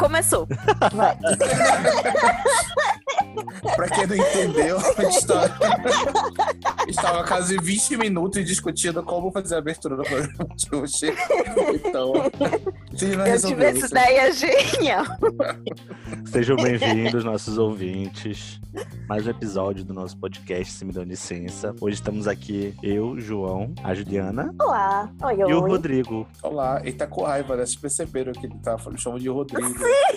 começou. Vai. pra quem não entendeu, a gente tá- estava quase 20 minutos discutindo como fazer a abertura do programa de hoje. Então, Eu tive essa ideia genial. Sejam bem-vindos, nossos ouvintes. Mais um episódio do nosso podcast, se me dão licença. Hoje estamos aqui, eu, João, a Juliana Olá. Oi, e o oi. Rodrigo. Olá, ele tá com raiva, né? Vocês perceberam que ele tá falando, chamou de Rodrigo.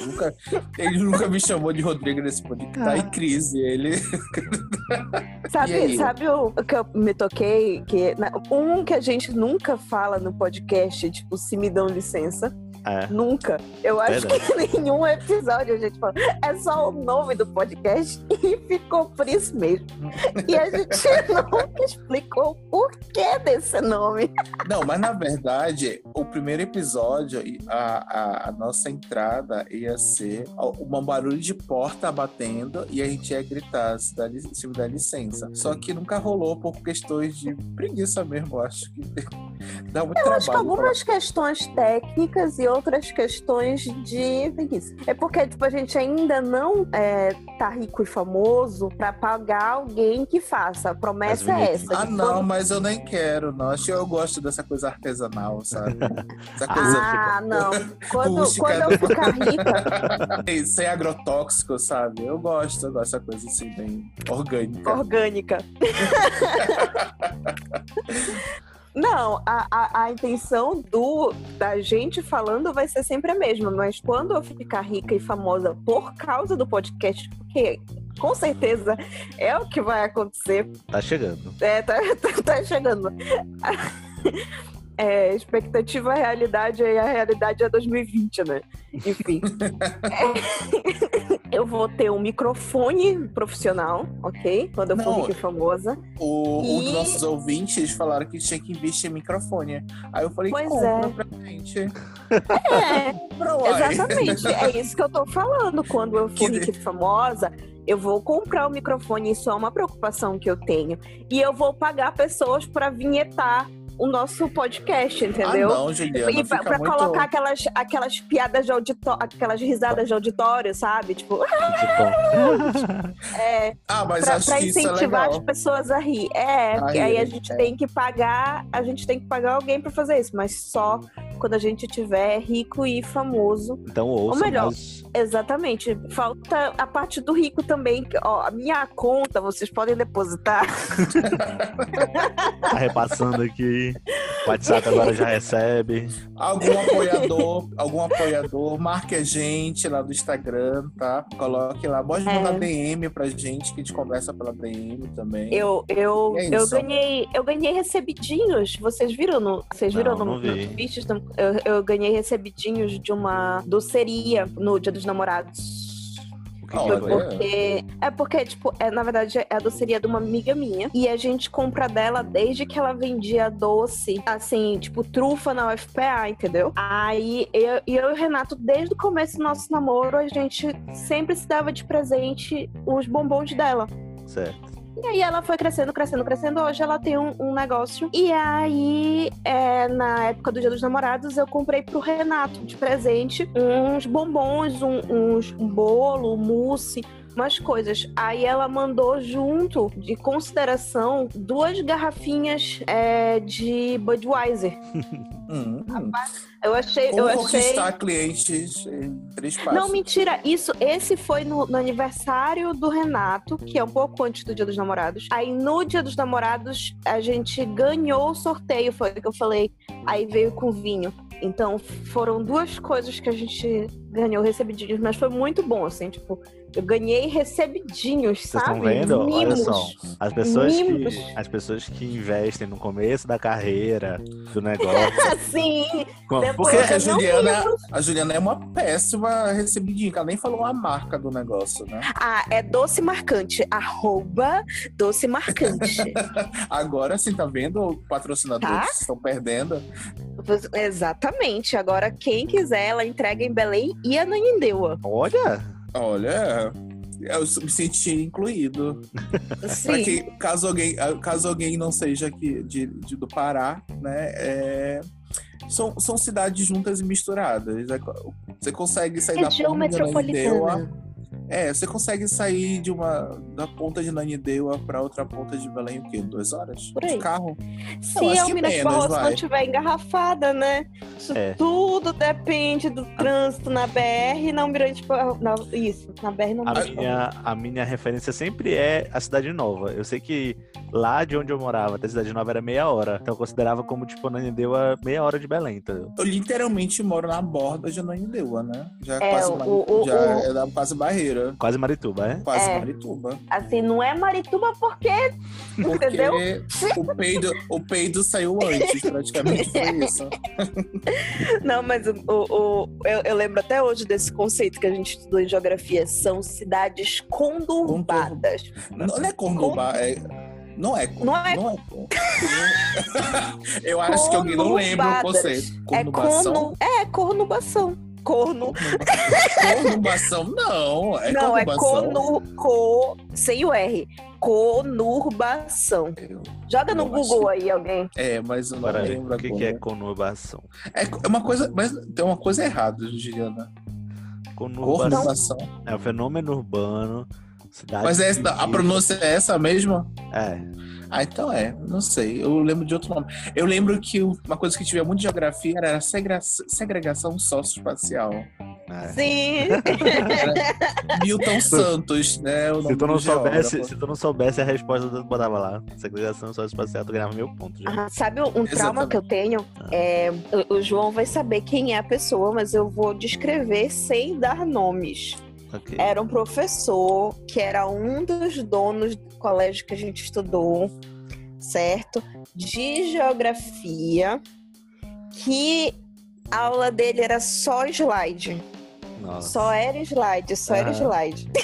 Nunca, ele nunca me chamou de Rodrigo nesse podcast. Tá em crise, ele. Sabe, sabe o, o que eu me toquei? Que, na- um que a gente nunca fala no podcast, tipo, se me dão licença. É. Nunca. Eu acho Verdade. que nenhum episódio a gente fala. É só o nome do podcast e ficou por isso mesmo. E a gente nunca explicou o porquê desse nome. Não, mas na verdade, o primeiro episódio, a, a, a nossa entrada ia ser um barulho de porta batendo e a gente ia gritar se, dá, se me dá licença. Só que nunca rolou por questões de preguiça mesmo, eu acho que dá muito Eu trabalho. acho que algumas questões técnicas e outras questões de preguiça. É porque, tipo, a gente ainda não é, tá rico e famoso pra pagar alguém que faça. A promessa é essa. Ah, não, quando- mas eu nem quero, não. Acho que eu gosto dessa coisa artesanal, sabe? Essa coisa Ah, não. Quando, Rústica. quando eu ficar rica, sem agrotóxico, sabe? Eu gosto dessa coisa assim, bem orgânica. orgânica. Não, a, a, a intenção do da gente falando vai ser sempre a mesma, mas quando eu ficar rica e famosa por causa do podcast, porque com certeza é o que vai acontecer, Tá chegando. é, tá, tá, tá chegando. É, expectativa, realidade, e a realidade é 2020, né? Enfim. É, eu vou ter um microfone profissional, ok? Quando eu for e famosa. O, Um dos E- nossos ouvintes falaram que tinha que investir em microfone. Aí eu falei, Pois compra é. pra gente. É, exatamente. É isso que eu tô falando. Quando eu for rica e famosa, eu vou comprar o microfone. Isso é uma preocupação que eu tenho. E eu vou pagar pessoas pra vinhetar o nosso podcast, entendeu? Ah, não, Juliana, E pra, fica pra muito... colocar aquelas, aquelas piadas de auditório, aquelas risadas de auditório, sabe? Tipo, é, Ah, mas pra, acho pra é incentivar as legal. pessoas a rir. É, porque A aí a rir, gente é. tem que pagar, a gente tem que pagar alguém pra fazer isso, mas só quando a gente tiver rico e famoso. então ouça, melhor. mas Exatamente. Falta a parte do rico também. que, Ó, a minha conta, vocês podem depositar. tá repassando aqui. O WhatsApp agora já recebe. Algum apoiador, algum apoiador, marque a gente lá do Instagram, tá? Coloque lá. Pode É. mandar DM pra gente, que a gente conversa pela DM também. Eu, eu, É eu ganhei, eu ganhei recebidinhos. Vocês viram no, vocês viram Não, no, não vi. nos vídeos? Eu, eu ganhei recebidinhos de uma doceria no Dia dos Namorados. O que, Olha. que Foi foi? porque. É porque, tipo, é, na verdade, é a doceria de uma amiga minha. E a gente compra dela desde que ela vendia doce, assim, tipo, trufa na UFPA, entendeu? Aí eu, eu e o Renato, desde o começo do nosso namoro, a gente sempre se dava de presente os bombons dela. Certo. E aí ela foi crescendo, crescendo, crescendo. Hoje ela tem um, um negócio. E aí, é, na época do Dia dos Namorados, eu comprei pro Renato de presente uns bombons, um, uns, um bolo, um mousse. Umas coisas. Aí ela mandou junto, de consideração, duas garrafinhas é, de Budweiser. Hum. Eu achei. Como eu achei... conquistar clientes em três passos. Não, mentira. Isso, esse foi no, no aniversário do Renato, que é um pouco antes do Dia dos Namorados. Aí no Dia dos Namorados a gente ganhou o sorteio, foi o que eu falei. Aí veio com vinho. Então foram duas coisas que a gente ganhou recebidinhos, mas foi muito bom, assim, tipo, eu ganhei recebidinhos, Vocês sabe? estão vendo? Olha Mimos. só. As pessoas, Mimos. que, as pessoas que investem no começo da carreira, do negócio. Com- Depois- porque a Juliana, a Juliana é uma péssima recebidinha, que ela nem falou a marca do negócio, né? ah, é doce marcante, arroba doce marcante. Agora sim, tá vendo patrocinadores Tá. estão perdendo? Exatamente. Agora, quem quiser, ela entrega em Belém e Ananindeua. Olha, Olha, eu me senti incluído. Sim. que, caso alguém, caso alguém não seja aqui de, de- do Pará, né? é, são, são cidades juntas e misturadas. É você consegue sair da Região ponta de Ananindeua. metropolitana. É, você consegue sair de uma da ponta de Nanindeua pra outra ponta de Belém o quê? Duas horas? Por aí. De carro? Se acho a Minas vai. não estiver engarrafada, né? Isso É. tudo depende do trânsito na BR e na Almirante Barroso. Na, isso, na BR não A minha, a minha referência sempre é a Cidade Nova. Eu sei que lá de onde eu morava até a Cidade Nova era meia hora. Então eu considerava como, tipo, Ananindeua meia hora de Belém, entendeu? Eu literalmente moro na borda de Ananindeua, né? Já é, É, quase, o- o- já o- é da quase barreira. Quase Marituba, é? Quase É. Marituba. Assim, não é Marituba porque. Porque Entendeu? o peido, o peido saiu antes, praticamente foi isso. Não, mas o, o- eu, eu lembro até hoje desse conceito que a gente estudou em geografia. São cidades conturbadas. Não, não é Cordoba, é. Não é. Não é- Não é. Eu acho que alguém não lembra o conceito. É corno. É, cornubação. Corno. Conurbação, não. É não, é conurbação. cono, co, sem o R. Conurbação. Joga no Google aí, alguém. É, mas eu não Pera aí, lembro o que, que é conurbação? É é uma coisa, mas tem uma coisa errada, Juliana. Conurbação Conurbação. é um fenômeno urbano. Cidade Mas é essa, a pronúncia é essa mesmo? É. Ah, então é. Não sei. Eu lembro de outro nome. Eu lembro que uma coisa que tinha muito de geografia era a segra- segregação socioespacial. é. Sim. Milton Santos, né? O Se nome tu, não geógrafo. soubesse, se tu não soubesse a resposta, tu botava lá. Segregação socioespacial, tu ganhava mil pontos. Já. Ah, sabe um trauma que eu tenho? É, o, o João vai saber quem é a pessoa, mas eu vou descrever sem dar nomes. Ok. Era um professor que era um dos donos do colégio que a gente estudou, certo? De geografia, que a aula dele era só slide. Nossa. Só era slide, só era Aham. slide.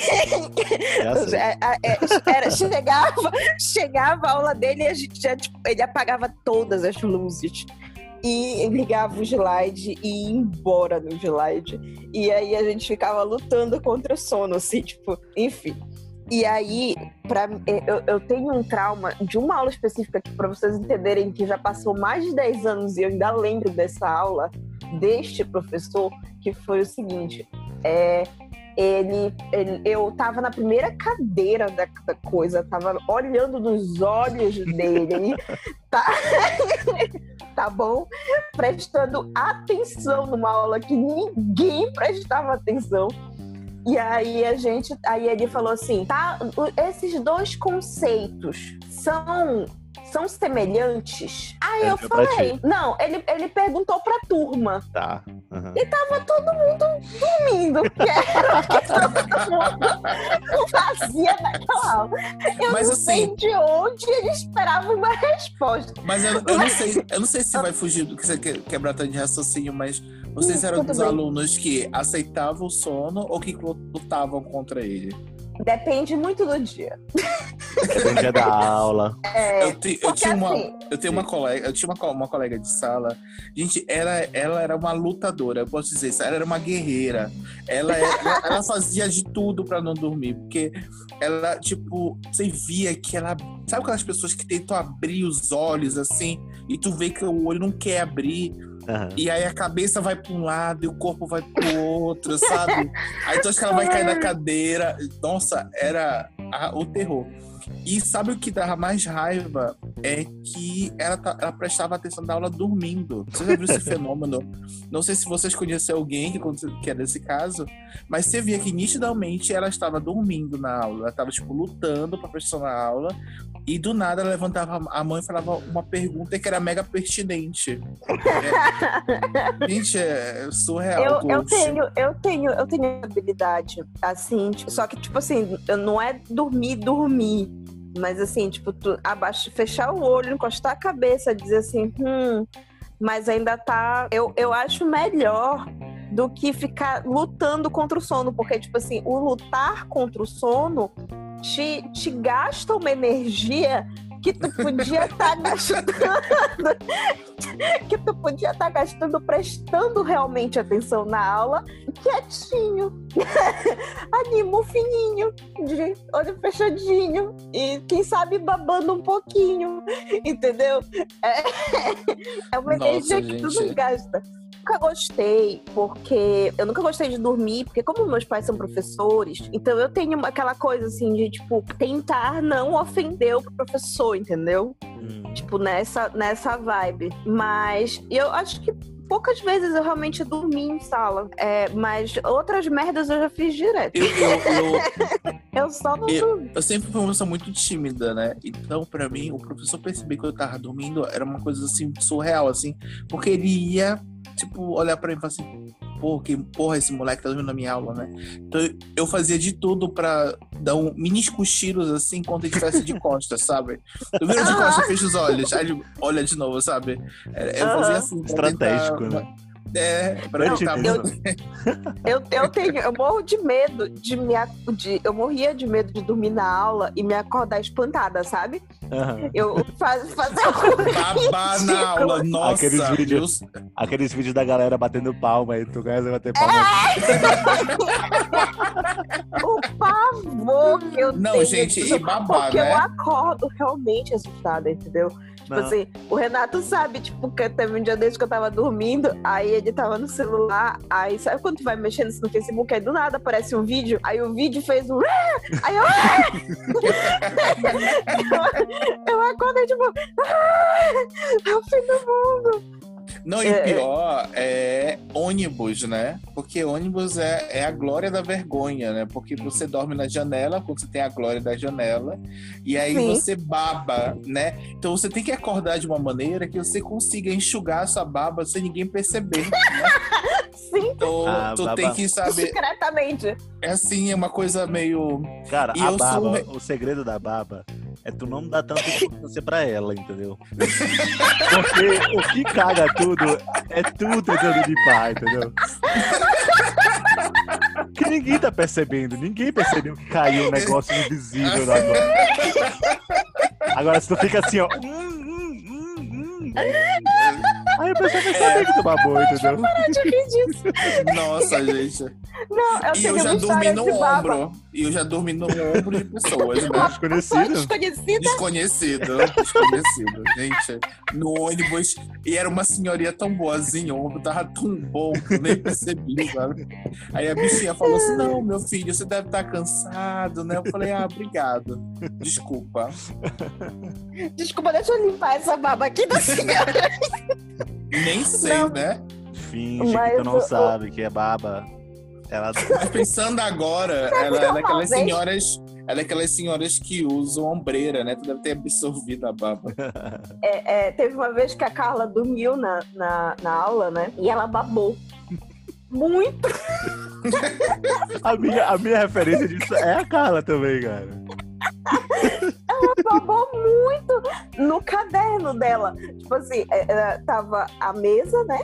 É, é, é, era, chegava, chegava a aula dele e a gente já, tipo, ele apagava todas as luzes. E ligava o slide e ia embora no slide. E aí a gente ficava lutando contra o sono, assim, tipo, enfim. E aí, pra, eu, eu tenho um trauma de uma aula específica que, para vocês entenderem que já passou mais de 10 anos e eu ainda lembro dessa aula, deste professor, que foi o seguinte: é, ele, ele- eu tava na primeira cadeira da, da coisa, tava olhando nos olhos dele, tá, tá bom? Prestando atenção numa aula que ninguém prestava atenção. E aí a gente, aí ele falou assim, tá, esses dois conceitos são são semelhantes? Aí É, eu falei, não, ele, ele perguntou pra turma Tá. Aham. tava todo mundo dormindo, que era o que todo mundo fazia naquela aula. Eu Mas não assim- sei de onde ele esperava uma resposta. Mas eu, eu não sei, eu não sei se vai fugir do que você quer quebrar tanto de raciocínio, mas vocês eram tudo dos bem. alunos que aceitavam o sono ou que lutavam contra ele? Depende muito do dia. Dependia da aula. É, eu, ti- eu tinha uma, assim, eu tenho uma colega, eu tinha uma, uma colega de sala. Gente, ela, ela era uma lutadora, eu posso dizer isso. Ela era uma guerreira. Ela, era- ela, ela fazia de tudo pra não dormir, porque ela, tipo, você via que ela. Sabe aquelas pessoas que tentam abrir os olhos assim, e tu vê que o olho não quer abrir, Aham. e aí a cabeça vai pra um lado e o corpo vai pro outro, sabe? Aí tu acha que ela vai cair na cadeira. Nossa, era a- o terror. E sabe o que dava mais raiva? É que ela, ela prestava atenção na aula dormindo. Você já viu esse fenômeno? Não sei se vocês conhecem alguém que, que é desse caso, mas você via que nitidamente ela estava dormindo na aula. Ela estava, tipo, lutando pra prestar na aula. E do nada ela levantava a mão e falava uma pergunta que era mega pertinente. É- Gente, é surreal. eu, eu tenho, eu tenho, eu tenho habilidade, assim, tipo, só que, tipo assim, não é dormir, dormir. Mas assim, tipo, tu abaixo, fechar o olho, encostar a cabeça, dizer assim, hum, mas ainda tá. Eu, eu acho melhor do que ficar lutando contra o sono, porque, tipo assim, o lutar contra o sono te, te gasta uma energia que tu podia estar tá gastando, que tu podia estar tá gastando, prestando realmente atenção na aula, quietinho, animo fininho, de olho fechadinho e quem sabe babando um pouquinho, entendeu? É, é uma Nossa, energia gente. que tu não gasta nunca gostei, porque eu nunca gostei de dormir, porque como meus pais são professores, então eu tenho aquela coisa assim de, tipo, tentar não ofender o professor, entendeu? Hum. Tipo, nessa, nessa vibe. Mas eu acho que poucas vezes eu realmente dormi em sala. É, mas outras merdas eu já fiz direto. Eu, eu, eu, eu só não dormi. Eu sempre fui uma pessoa muito tímida, né? Então, pra mim, o professor perceber que eu tava dormindo era uma coisa assim, surreal, assim. Porque ele ia tipo, olhar pra mim e falar assim, porra, que porra, esse moleque tá dormindo na minha aula, né? Então eu fazia de tudo pra dar um mini cochilos assim enquanto ele estivesse de costas, sabe? Eu viro de costas, fecho os olhos, aí ele olha de novo, sabe? É, eu fazia assim. Estratégico, tentar... né? É, pra não, eu, eu, eu, tenho, eu morro de medo de me de, eu morria de medo de dormir na aula e me acordar espantada, sabe? Uhum. Eu faz, fazer um Babá na aula, nossa. Aqueles vídeos, aqueles vídeos da galera batendo palma aí, tu conhece bater palma. É! o pavor que eu Não, tenho. gente, e babá, porque né? eu acordo realmente assustada, entendeu? Tipo não. assim, o Renato sabe, tipo, que teve um dia desde que eu tava dormindo, aí ele tava no celular, aí sabe quando tu vai mexendo no Facebook, aí do nada aparece um vídeo, aí o vídeo fez um. Aí eu. eu, eu acordei, tipo. É o fim do mundo. Não, e o é, é. pior é ônibus, né? Porque ônibus é, é a glória da vergonha, né? Porque você dorme na janela, quando você tem a glória da janela, e aí Sim. você baba, né? Então você tem que acordar de uma maneira que você consiga enxugar a sua baba sem ninguém perceber. Né? Sim. Então, ah, tu tem que saber. Secretamente. É assim, é uma coisa meio. Cara, e a baba, sou... o segredo da baba é tu não dar tanta importância pra ela, entendeu? Porque o que caga tudo é tu tentando limpar, entendeu? Que ninguém tá percebendo, ninguém percebeu que caiu um negócio invisível na agora. Agora, se tu fica assim, ó. Hum, hum, hum, hum Aí a pessoa vai saber que tu babou, entendeu? Nossa, gente. Não, eu e eu já dormi no ombro. E eu já dormi no ombro de pessoas, né? Desconhecido. Desconhecido. Desconhecido. Desconhecido. gente, no ônibus. E era uma senhoria tão boazinha, o ombro tava tão bom que eu nem percebi, sabe? Aí a bichinha falou assim: Não, meu filho, você deve estar tá cansado, né? Eu falei: Ah, obrigado. Desculpa. Desculpa, deixa eu limpar essa baba aqui da senhora. Nem sei, não. né? Finge Mas que tu não eu... sabe que é baba. Ela... Pensando agora, ela é daquelas senhoras. Ela é daquelas senhoras que usam ombreira, né? Tu deve ter absorvido a baba. É, é, teve uma vez que a Carla dormiu na, na, na aula, né? E ela babou. Muito! a, minha, a minha referência disso é a Carla também, cara. Ela babou muito no caderno dela. Tipo assim, é, é, tava a mesa, né?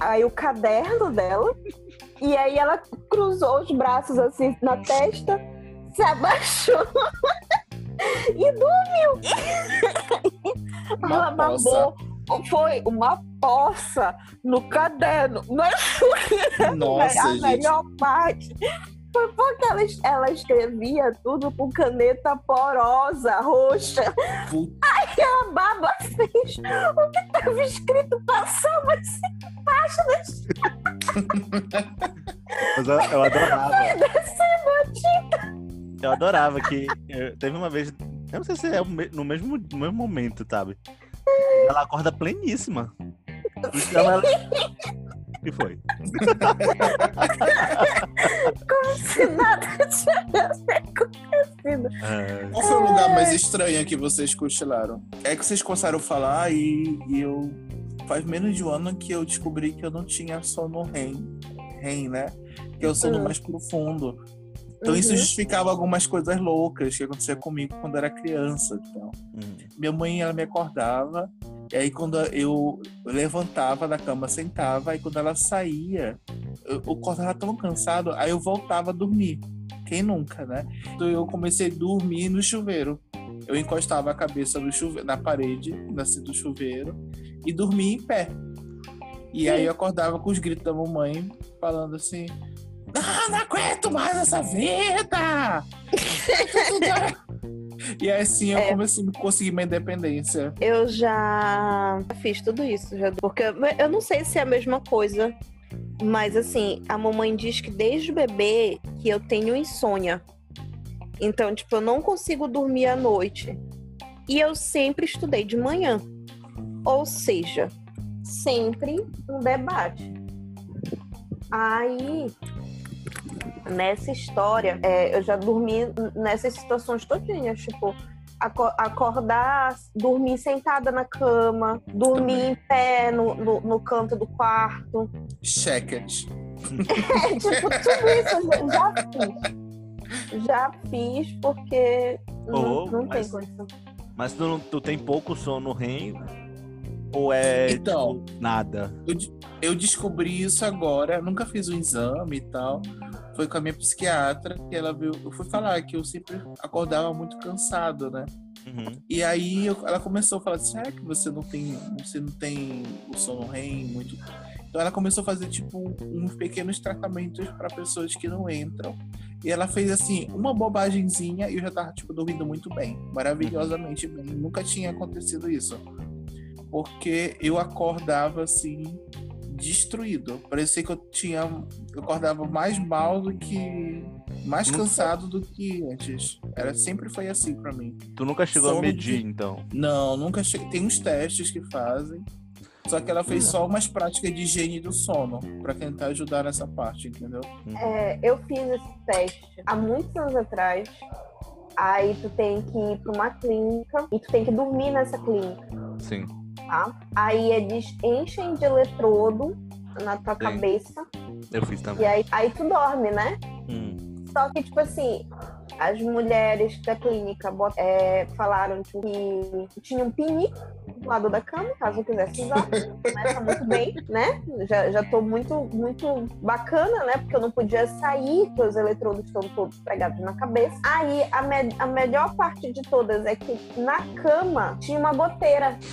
Aí o caderno dela. E aí ela cruzou os braços assim na testa, se abaixou e dormiu. Uma ela babou. Foi uma poça no caderno. Mas Nossa, a gente. melhor parte foi porque ela, ela escrevia tudo com caneta porosa, roxa. Puta. Aí a baba fez o que estava escrito passava assim páginas. Mas eu, eu adorava. Eu adorava que. Eu, teve uma vez. Eu não sei se é no mesmo, no mesmo momento, sabe? Ela acorda pleníssima. Então ela, que foi? Como se nada tivesse acontecido. É... Qual foi o lugar mais estranho que vocês cochilaram? É que vocês começaram a falar e, e eu. Faz menos de um ano que eu descobri que eu não tinha sono REM. REM, né? Que é o sono uhum. mais profundo. Então uhum. isso justificava algumas coisas loucas que acontecia comigo quando era criança. Então. Uhum. Minha mãe, ela me acordava e aí quando eu levantava da cama, sentava, aí quando ela saía, eu, o corpo tava tão cansado, aí eu voltava a dormir. Quem nunca, né? Então eu comecei a dormir no chuveiro. eu encostava a cabeça no chuve... na parede, nasci do chuveiro, e dormia em pé. E aí eu acordava com os gritos da mamãe falando assim: Não, não aguento mais essa vida! e assim eu É. comecei a conseguir minha independência. Eu já fiz tudo isso, já porque eu não sei se é a mesma coisa, mas assim, a mamãe diz que desde bebê que eu tenho insônia. Então, tipo, eu não consigo dormir à noite. E eu sempre estudei de manhã. Ou seja, sempre um debate. Aí, nessa história, é, eu já dormi nessas situações todinhas, tipo, aco- acordar, dormir sentada na cama, dormir Também. em pé no, no, no canto do quarto. Checkers. É, tipo, tudo isso eu já fiz. Já fiz porque não, Oh, não tem mas- condição. Mas tu, não- tu tem pouco sono REM? Ou é Então. tipo, nada? Eu, eu descobri isso agora, nunca fiz o exame e tal. Foi com a minha psiquiatra que ela viu. Eu fui falar que eu sempre acordava muito cansado, né? Uhum. E aí eu- ela começou a falar: será que você não tem, você não tem o sono REM muito? Então ela começou a fazer tipo uns pequenos tratamentos para pessoas que não entram. E ela fez assim uma bobagemzinha e eu já tava tipo dormindo muito bem, maravilhosamente bem. Nunca tinha acontecido isso. Porque eu acordava assim destruído. Parecia que eu tinha eu acordava mais mal do que mais cansado do que antes. Era sempre foi assim pra mim. Tu nunca chegou a medir, de- então? Não, nunca cheguei. Tem uns testes que fazem. Só que ela fez só umas práticas de higiene do sono pra tentar ajudar nessa parte, entendeu? É, eu fiz esse teste há muitos anos atrás. Aí tu tem que ir pra uma clínica e tu tem que dormir nessa clínica, Sim. Tá? Aí eles enchem de eletrodo na tua Sim. cabeça Eu fiz e também. aí, aí tu dorme, né? Hum. Só que, tipo assim, as mulheres da clínica é, falaram que tinha um pinico do lado da cama, caso eu quisesse usar. Começa muito bem, né? Já, já tô muito, muito bacana, né? Porque eu não podia sair, porque os eletrodos estão todos pregados na cabeça. Aí, a, me- a melhor parte de todas é que na cama tinha uma goteira.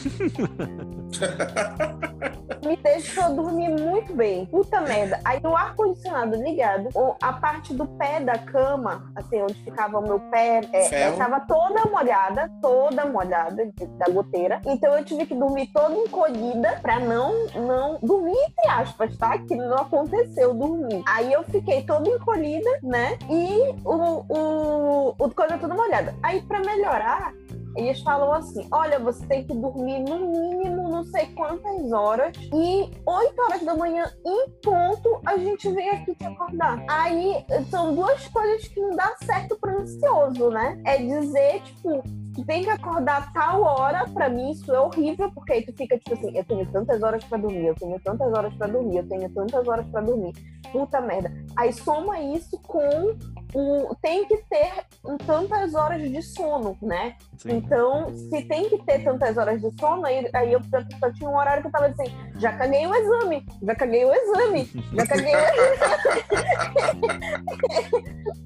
Me deixou dormir muito bem. Puta merda. Aí o ar-condicionado ligado, a parte do pé da cama, assim, onde ficava o meu pé, é, Ferro. eu tava toda molhada, toda molhada de- da goteira. Então eu tive que dormir toda encolhida pra não, não dormir, entre aspas, tá? Que não aconteceu dormir. Aí eu fiquei toda encolhida, né? E o, o, o coisa toda molhada. Aí pra melhorar, eles falam assim: olha, você tem que dormir no mínimo não sei quantas horas e 8 horas da manhã em ponto a gente vem aqui te acordar. Aí são duas coisas que não dá certo para ansioso, né? É dizer, tipo, tu tem que acordar tal hora, pra mim isso é horrível, porque aí tu fica tipo assim, eu tenho tantas horas pra dormir, eu tenho tantas horas pra dormir, eu tenho tantas horas pra dormir. Puta merda. Aí soma isso com o tem que ter tantas horas de sono, né? Sim. Então, se tem que ter tantas horas de sono, aí, aí eu já tinha um horário que eu tava assim, já caguei o exame, já caguei o exame, já caguei o exame.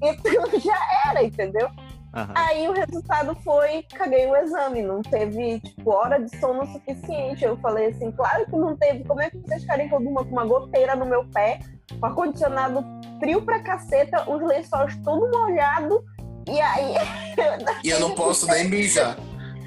então já era, entendeu? Aham. Aí o resultado foi, caguei o exame, não teve, tipo, hora de sono suficiente. Eu falei assim, claro que não teve, como é que vocês querem que eu durma com uma goteira no meu pé, com ar-condicionado frio pra caceta, os lençóis todo molhado, e aí E eu não posso nem mijar.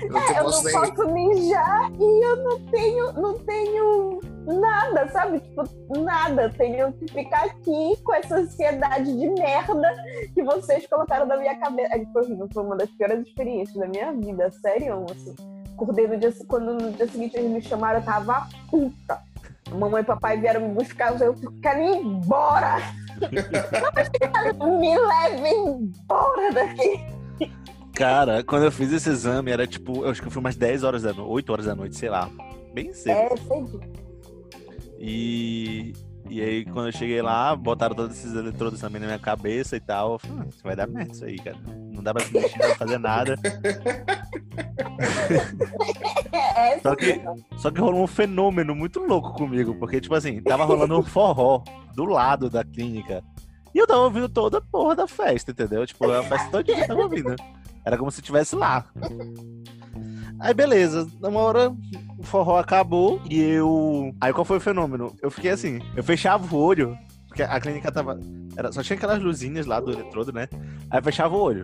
Eu não É, eu posso não nem. posso mijar e eu não tenho, não tenho nada, sabe? Tipo, nada. Tenho que ficar aqui com essa ansiedade de merda que vocês colocaram na minha cabeça. Horrível, foi uma das piores experiências da minha vida, sério, assim. Acordei no dia, quando no dia seguinte eles me chamaram, eu tava puta. Mamãe e papai vieram me buscar, eu quero ir embora. me levem embora daqui. Cara, quando eu fiz esse exame, era tipo, eu acho que foi umas 10 horas da noite, 8 horas da noite, sei lá. Bem cedo. É, sei E, e aí, quando eu cheguei lá, botaram todos esses eletrodos também na minha cabeça e tal. Eu falei, "Ah, vai dar merda isso aí, cara. Não dá pra se mexer, não fazer nada. É, é Só que, só que rolou um fenômeno muito louco comigo, porque, tipo assim, tava rolando um forró do lado da clínica. E eu tava ouvindo toda a porra da festa, entendeu? Tipo, a festa toda que eu tava ouvindo. Era como se estivesse lá. Aí beleza, uma hora o forró acabou e eu. Aí qual foi o fenômeno? Eu fiquei assim, eu fechava o olho, porque a clínica tava. Era, só tinha aquelas luzinhas lá do eletrodo, né? Aí eu fechava o olho.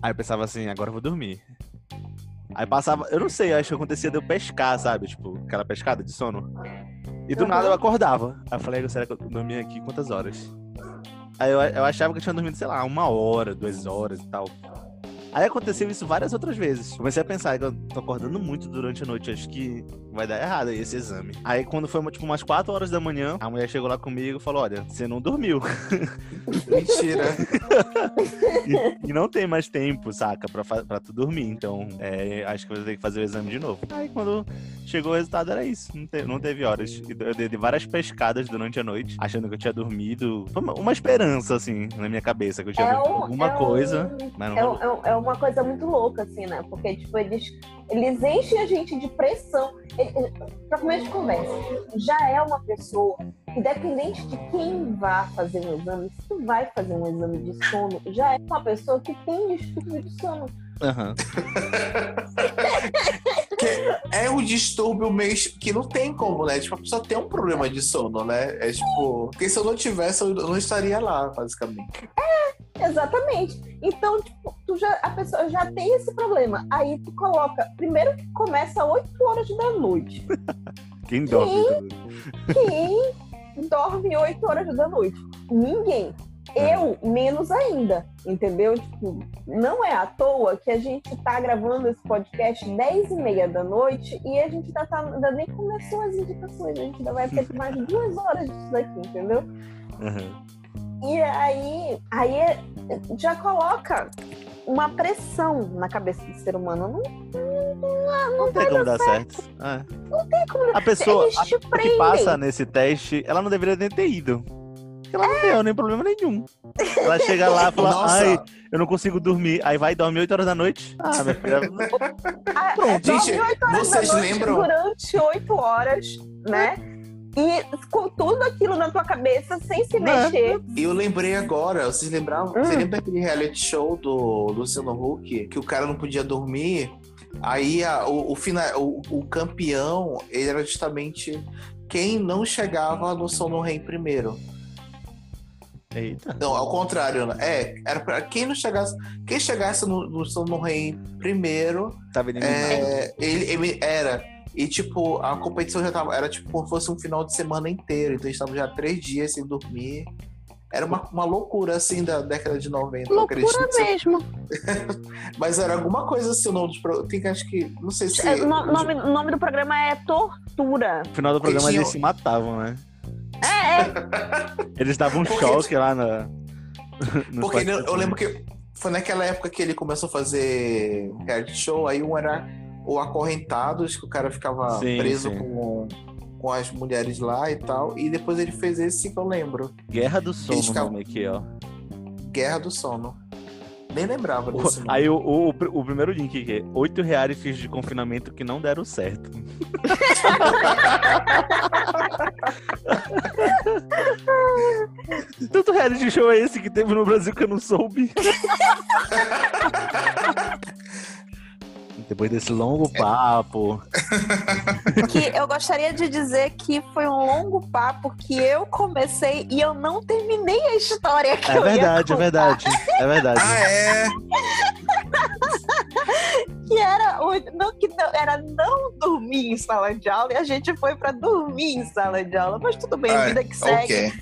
Aí eu pensava assim, agora eu vou dormir. Aí passava, eu não sei, acho que acontecia de eu pescar, sabe? Tipo, aquela pescada de sono. E do nada eu acordava. Aí eu falei, será que eu dormi aqui quantas horas? Aí eu, eu achava que eu tinha dormido, sei lá, uma hora, duas horas e tal. Aí aconteceu isso várias outras vezes. Comecei a pensar eu tô acordando muito durante a noite, acho que vai dar errado aí esse exame. Aí quando foi tipo umas 4 horas da manhã, a mulher chegou lá comigo e falou: Olha, você não dormiu. Mentira. e, e não tem mais tempo, saca, pra, pra tu dormir. Então, é, acho que vou ter que fazer o exame de novo. Aí quando chegou o resultado era isso. Não, te- não teve horas. Eu dei várias pescadas durante a noite, achando que eu tinha dormido. Foi uma, uma esperança, assim, na minha cabeça, que eu tinha É dormido um- alguma é um- coisa. Mas não É, é um- é uma coisa muito louca, assim, né? Porque, tipo, eles, eles enchem a gente de pressão. Pra começo de conversa, já é uma pessoa, independente de quem vá fazer um exame, se tu vai fazer um exame de sono, já é uma pessoa que tem distúrbio de sono. Aham. Que é um distúrbio meio que não tem como, né? Tipo, a pessoa tem um problema de sono, né? É tipo, porque se eu não tivesse, eu não estaria lá, basicamente. Exatamente. Então, tipo, tu já, a pessoa já tem esse problema. Aí tu coloca, primeiro que começa às 8 horas da noite. Quem dorme? Quem dorme 8 horas da noite? Ninguém. Eu, menos ainda, entendeu? Tipo, não é à toa que a gente tá gravando esse podcast 10 e meia da noite e a gente ainda, tá, ainda nem começou as indicações, a gente ainda vai ter mais duas horas disso daqui, entendeu? Aham. E aí, aí é- já coloca uma pressão na cabeça do ser humano. Não, Não tem como dar certo. É. não tem como. A pessoa a pessoa que passa nesse teste, ela não deveria nem ter ido. Porque ela não deu nem problema nenhum. Ela chega lá e fala, Nossa, ai, eu não consigo dormir. Aí vai dormir 8 horas da noite. Ah, minha filha. Ah, Pronto. dorme Gente, vocês da noite lembram? Durante oito horas, né? E com tudo aquilo na tua cabeça, sem se Né? mexer. eu lembrei agora, vocês lembravam? Hum. Você lembra daquele reality show do Luciano Huck? Que o cara não podia dormir? Aí a- o, o, fina- o, o campeão, ele era justamente quem não chegava no sono rei primeiro. Eita. Não, ao contrário? É, era pra quem não chegasse. Quem chegasse no, no sono rei primeiro, Tava é, ele, ele era. E, tipo, a competição já tava. Era tipo como se fosse um final de semana inteiro. Então, eles estavam já três dias sem dormir. Era uma, uma loucura, assim, da década de 90. eu acredito. Loucura mesmo. Mas era alguma coisa assim, o nome dos pro- Tem que acho que. Não sei se. É, O no- nome, o nome do programa é Tortura. No final do programa eles se matavam, né? É, é. Eles davam um Porque- choque lá na. Porque ele- eu lembro que foi naquela época que ele começou a fazer reality show, aí um era o Acorrentados, que o cara ficava Sim, preso sim. Com, com as mulheres lá e tal. E depois ele fez esse que eu lembro. Guerra do Sono, ficavam- nome aqui, ó. Guerra do Sono. Nem lembrava nome. Aí o, o, o primeiro link é 8 reais de confinamento que não deram certo. Tanto reality show é esse que teve no Brasil que eu não soube? Depois desse longo papo. que eu gostaria de dizer que foi um longo papo que eu comecei e eu não terminei a história que É eu ia verdade, é verdade. É verdade. Ah, é? Que era, o- não, que não, era não dormir em sala de aula e a gente foi pra dormir em sala de aula. Mas tudo bem, Ah, vida que segue. ok.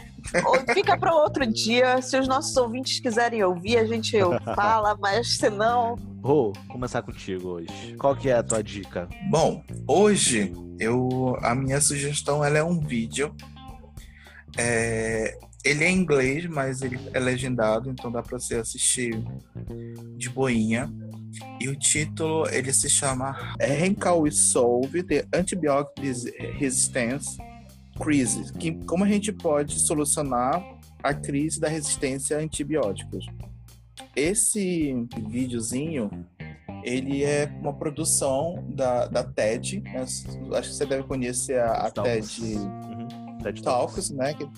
Fica para outro dia. Se os nossos ouvintes quiserem ouvir, a gente fala, mas se não. Rô, vou começar contigo hoje. Qual que é a tua dica? Bom, hoje eu a minha sugestão ela é um vídeo. É, ele é em inglês, mas ele é legendado, então dá para você assistir de boinha. E o título ele se chama We Solve the Antibiotic Res- Resistance Crisis, que como a gente pode solucionar a crise da resistência a antibióticos. Esse videozinho ele é uma produção da, da TED. né? Acho que você deve conhecer a, a. TED Uhum. TED Talks. Talks, né? Que,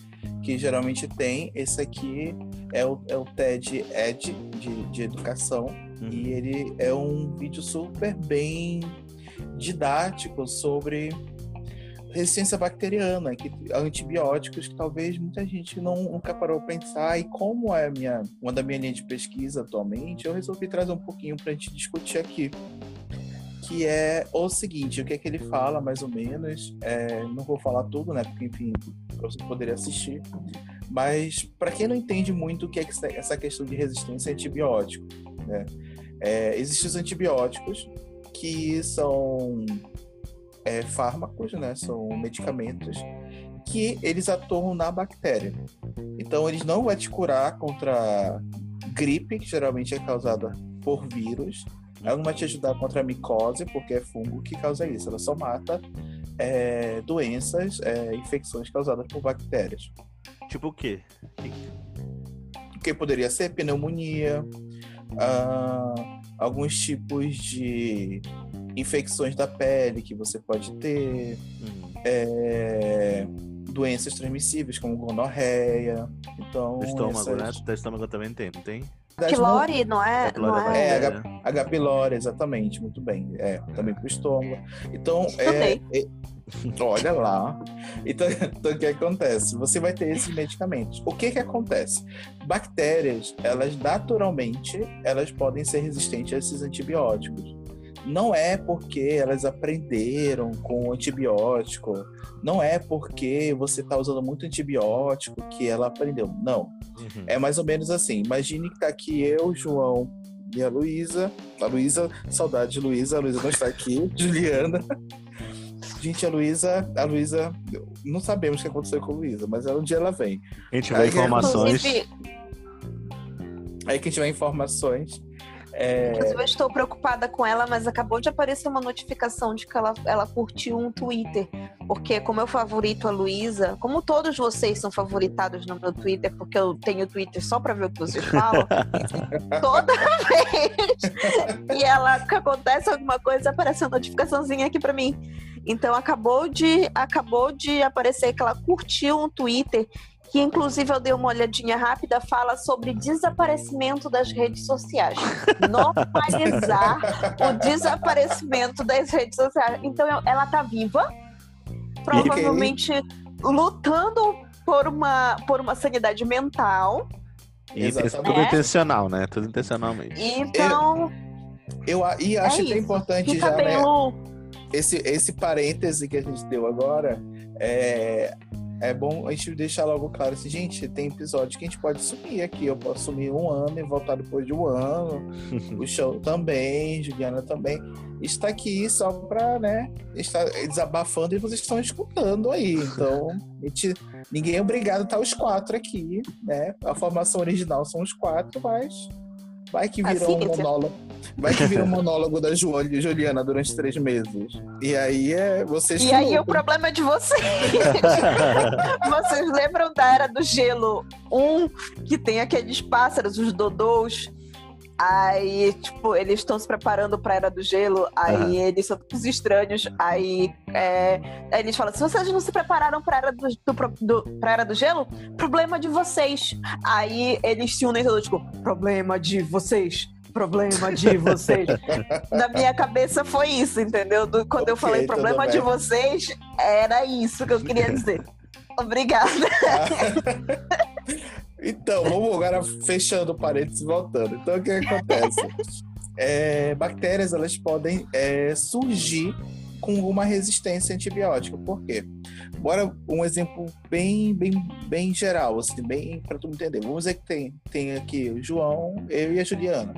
que geralmente tem. Esse aqui é o, é o TED Ed de, de educação. Uhum. E ele é um vídeo super bem didático sobre resistência bacteriana, que antibióticos que talvez muita gente não, nunca parou para pensar. E como é minha, uma da minha linha de pesquisa atualmente, eu resolvi trazer um pouquinho para a gente discutir aqui. Que é o seguinte, o que é que ele fala, mais ou menos. É, não vou falar tudo, né? Porque, enfim, você poderia assistir. Mas, para quem não entende muito o que é essa questão de resistência a antibiótico, né? É, existem os antibióticos que são é, fármacos, né? São medicamentos que eles atuam na bactéria. Então, eles não vão te curar contra gripe, que geralmente é causada por vírus. Ela não vai te ajudar contra a micose, porque é fungo que causa isso. Ela só mata é, doenças, é, infecções causadas por bactérias. Tipo o quê? O que poderia ser pneumonia, ah, alguns tipos de infecções da pele que você pode ter, é, doenças transmissíveis como gonorreia. Então, o estômago, essas... né? O estômago também tem, não tem? Pylori, não é? Não é, é H, H. pylori, exatamente, muito bem. É, também pro estômago. Então, é, é, olha lá. Então, então, o que acontece? Você vai ter esses medicamentos. O que que acontece? Bactérias, elas naturalmente, elas podem ser resistentes a esses antibióticos não é porque elas aprenderam com o antibiótico, não é porque você está usando muito antibiótico que ela aprendeu. Não. Uhum. É mais ou menos assim. Imagine que tá aqui eu, João e a Luísa. A Luísa, saudade de Luísa, a Luísa não está aqui, Juliana. Gente, a Luísa, a Luísa, não sabemos o que aconteceu com a Luísa, mas um dia ela vem. A gente vai informações. Aí que a gente vai informações é... Inclusive, eu estou preocupada com ela, mas acabou de aparecer uma notificação de que ela, ela curtiu um Twitter. Porque, como eu favorito a Luísa, como todos vocês são favoritados no meu Twitter, porque eu tenho Twitter só para ver o que vocês falam, toda vez e ela que acontece alguma coisa, aparece uma notificaçãozinha aqui para mim. Então acabou de acabou de aparecer que ela curtiu um Twitter que inclusive eu dei uma olhadinha rápida, fala sobre desaparecimento das redes sociais. Normalizar o desaparecimento das redes sociais. Então ela tá viva, provavelmente lutando por uma, por uma sanidade mental. E é tudo é. intencional, né? Tudo intencionalmente. Então. Eu, eu e acho é que é importante Fica já, né? Esse, esse parêntese que a gente deu agora, é, é bom a gente deixar logo claro assim, gente, tem episódio que a gente pode sumir aqui. Eu posso sumir um ano e voltar depois de um ano. o show também, Juliana também. Está aqui só para, né, estar desabafando e vocês estão escutando aí. Então, a gente, ninguém é obrigado a estar os quatro aqui, né? A formação original são os quatro, mas vai que virou assim, um monólogo. Vai que vira um monólogo da Juliana durante três meses. E aí é vocês. E aí o problema é de vocês. vocês lembram da Era do Gelo 1, que tem aqueles pássaros, os dodôs? Aí, tipo, eles estão se preparando pra Era do Gelo, aí uhum. eles são todos estranhos, aí, é, aí eles falam, se vocês não se prepararam pra Era do, do, do, era do Gelo, problema de vocês. Aí eles se unem todos, tipo, problema de vocês problema de vocês. Na minha cabeça foi isso, entendeu? Do, quando okay, eu falei problema de vocês, era isso que eu queria dizer. Obrigada. então, vamos agora fechando parênteses e voltando. Então, o que acontece? É, bactérias, elas podem é, surgir com uma resistência antibiótica. Por quê? Bora um exemplo bem, bem, bem geral, assim, bem para tu entender. Vamos dizer que tem, tem aqui o João, eu e a Juliana.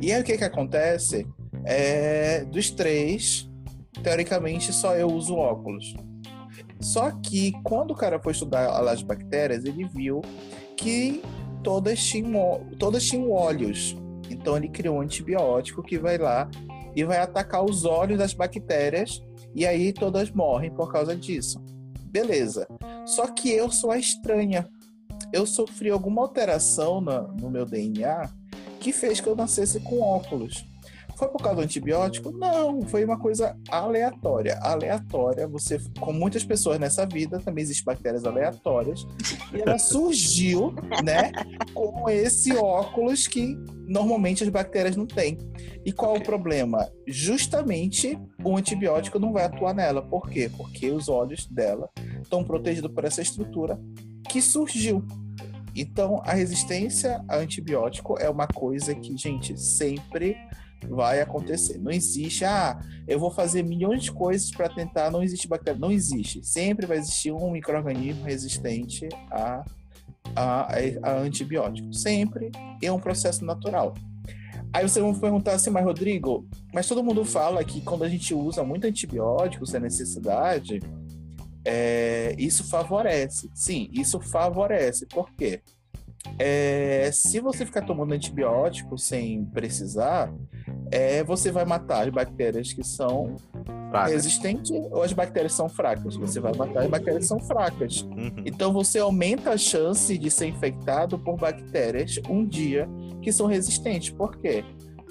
E aí o que que acontece? É, dos três, teoricamente, só eu uso óculos. Só que quando o cara foi estudar as bactérias, ele viu que todas tinham, todas tinham olhos. Então ele criou um antibiótico que vai lá e vai atacar os olhos das bactérias e aí todas morrem por causa disso. Beleza. Só que eu sou a estranha. Eu sofri alguma alteração no, no meu DNA que fez que eu nascesse com óculos. Foi por causa do antibiótico? Não, foi uma coisa aleatória. Aleatória, você, com muitas pessoas nessa vida, também existem bactérias aleatórias. E ela surgiu, né, com esse óculos que normalmente as bactérias não têm. E qual okay. o problema? Justamente o antibiótico não vai atuar nela. Por quê? Porque os olhos dela estão protegidos por essa estrutura que surgiu. Então, a resistência a antibiótico é uma coisa que, gente, sempre vai acontecer. Não existe, ah, eu vou fazer milhões de coisas para tentar, não existe bactéria. Não existe. Sempre vai existir um microorganismo resistente a, a, a antibiótico. Sempre é um processo natural. Aí você vai me perguntar assim, mas Rodrigo, mas todo mundo fala que quando a gente usa muito antibiótico sem necessidade, é, isso favorece. Sim, isso favorece. Por quê? É, se você ficar tomando antibiótico sem precisar, é, você vai matar as bactérias que são fracas. resistentes ou as bactérias são fracas. Você vai matar as bactérias que são fracas. Uhum. Então você aumenta a chance de ser infectado por bactérias um dia que são resistentes. Por quê?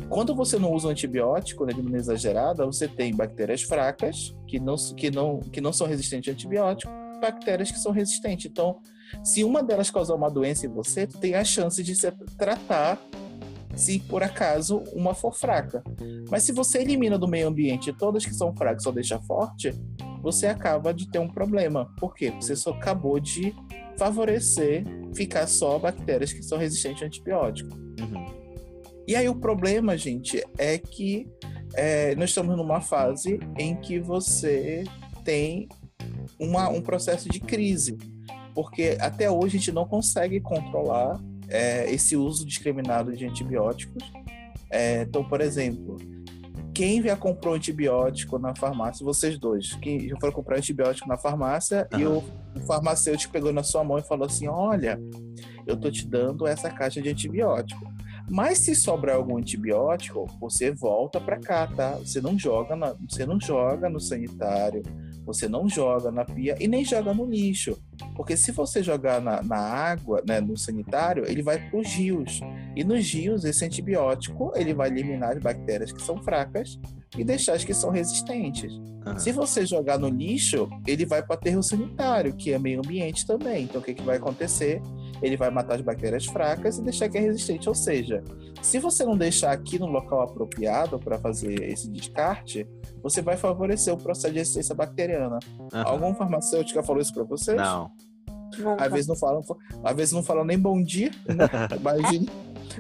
Quando você não usa um antibiótico né, de maneira exagerada, você tem bactérias fracas que não, que não, que não são resistentes a antibiótico, bactérias que são resistentes. Então, se uma delas causar uma doença em você, tu tem a chance de se tratar se por acaso uma for fraca. Mas se você elimina do meio ambiente todas que são fracas ou deixa forte, você acaba de ter um problema. Por quê? Você só acabou de favorecer ficar só bactérias que são resistentes a antibiótico. Uhum. E aí o problema, gente, é que é, nós estamos numa fase em que você tem uma, um processo de crise. Porque até hoje a gente não consegue controlar é, esse uso discriminado de antibióticos. É, então, por exemplo, quem já comprou antibiótico na farmácia, vocês dois, quem já foram comprar antibiótico na farmácia uhum. e o, o farmacêutico pegou na sua mão e falou assim: Olha, eu tô te dando essa caixa de antibiótico. Mas se sobrar algum antibiótico, você volta para cá, tá? Você não joga, na, você não joga no sanitário, você não joga na pia e nem joga no lixo. Porque se você jogar na, na água, né, no sanitário, ele vai para os rios. E nos rios, esse antibiótico ele vai eliminar as bactérias que são fracas e deixar as que são resistentes. Uhum. Se você jogar no lixo, ele vai para o aterro sanitário, que é meio ambiente também. Então, o que, que vai acontecer? Ele vai matar as bactérias fracas e deixar que é resistente. Ou seja, se você não deixar aqui no local apropriado para fazer esse descarte, você vai favorecer o processo de resistência bacteriana. Uhum. Algum farmacêutico falou isso para vocês? Não. Às vezes não falam, às vezes não falam nem bom dia, né? imagine,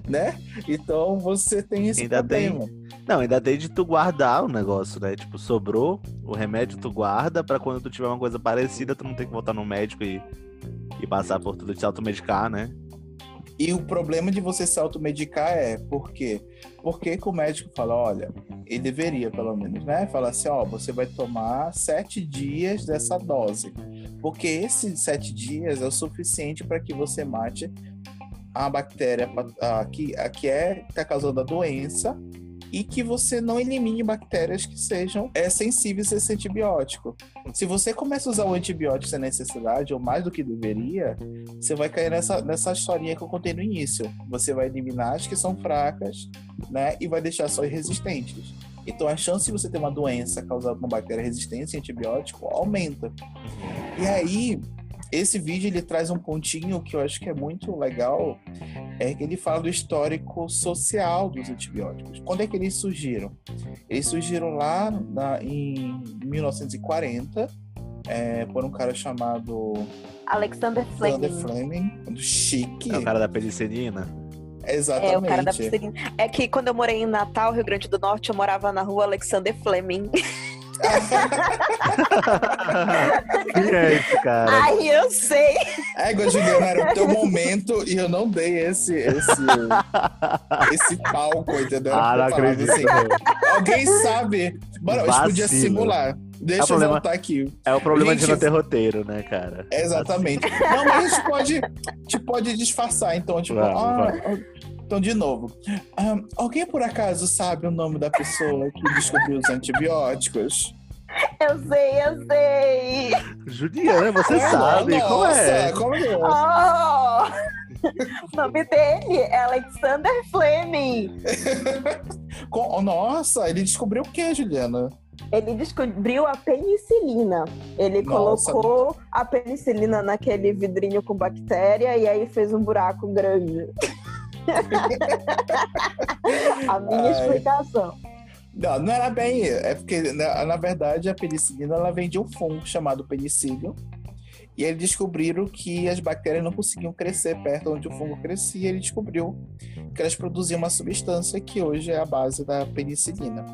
né? Então você tem esse ainda problema. Tem, não, ainda tem de tu guardar o negócio, né? Tipo, sobrou o remédio, tu guarda para quando tu tiver uma coisa parecida, tu não tem que voltar no médico e, passar por tudo de se automedicar, né? E o problema de você se automedicar é por quê? Porque o médico fala, olha, ele deveria pelo menos, né? Fala assim, ó, você vai tomar sete dias dessa dose. Porque esses sete dias é o suficiente para que você mate a bactéria a, que, a que é está causando a doença e que você não elimine bactérias que sejam é, sensíveis a esse antibiótico. Se você começa a usar o antibiótico sem necessidade, ou mais do que deveria, você vai cair nessa, nessa historinha que eu contei no início. Você vai eliminar as que são fracas, né? E vai deixar só as resistentes. Então a chance de você ter uma doença causada por uma bactéria resistente a antibiótico aumenta. E aí, esse vídeo ele traz um pontinho que eu acho que é muito legal, é que ele fala do histórico social dos antibióticos. Quando é que eles surgiram? Eles surgiram lá na, em 1940 é, por um cara chamado Alexander Fleming. Alexander Fleming, do chique. É o cara da penicilina. Exatamente. É, o cara da penicilina. É que quando eu morei em Natal, Rio Grande do Norte, eu morava na rua Alexander Fleming. Quem é cara? Ai, eu sei. É, Juliana, era o teu momento e eu não dei esse, esse, esse palco, entendeu? Ah, não acredito. Assim, alguém sabe. Mano, a gente podia simular. Deixa é eu problema, voltar aqui. É o problema gente, de não ter roteiro, né, cara? Exatamente. Assim. Não, mas a gente pode, a gente pode disfarçar, então, tipo, vamos, ah, vamos. Então, de novo, um, alguém por acaso sabe o nome da pessoa que descobriu os antibióticos? Eu sei, eu sei. Juliana, você é, sabe. Nossa, como é? Como é? Oh! o nome dele é Alexander Fleming. Com- Nossa, ele descobriu o que, Juliana? Ele descobriu a penicilina. Ele Nossa. colocou a penicilina naquele vidrinho com bactéria e aí fez um buraco grande. a minha Ai. explicação. Não, não era bem. É porque, na, na verdade, a penicilina ela vem de um fungo chamado penicillium. E eles descobriram que as bactérias não conseguiam crescer perto onde o fungo crescia. Ele descobriu que elas produziam uma substância que hoje é a base da penicilina.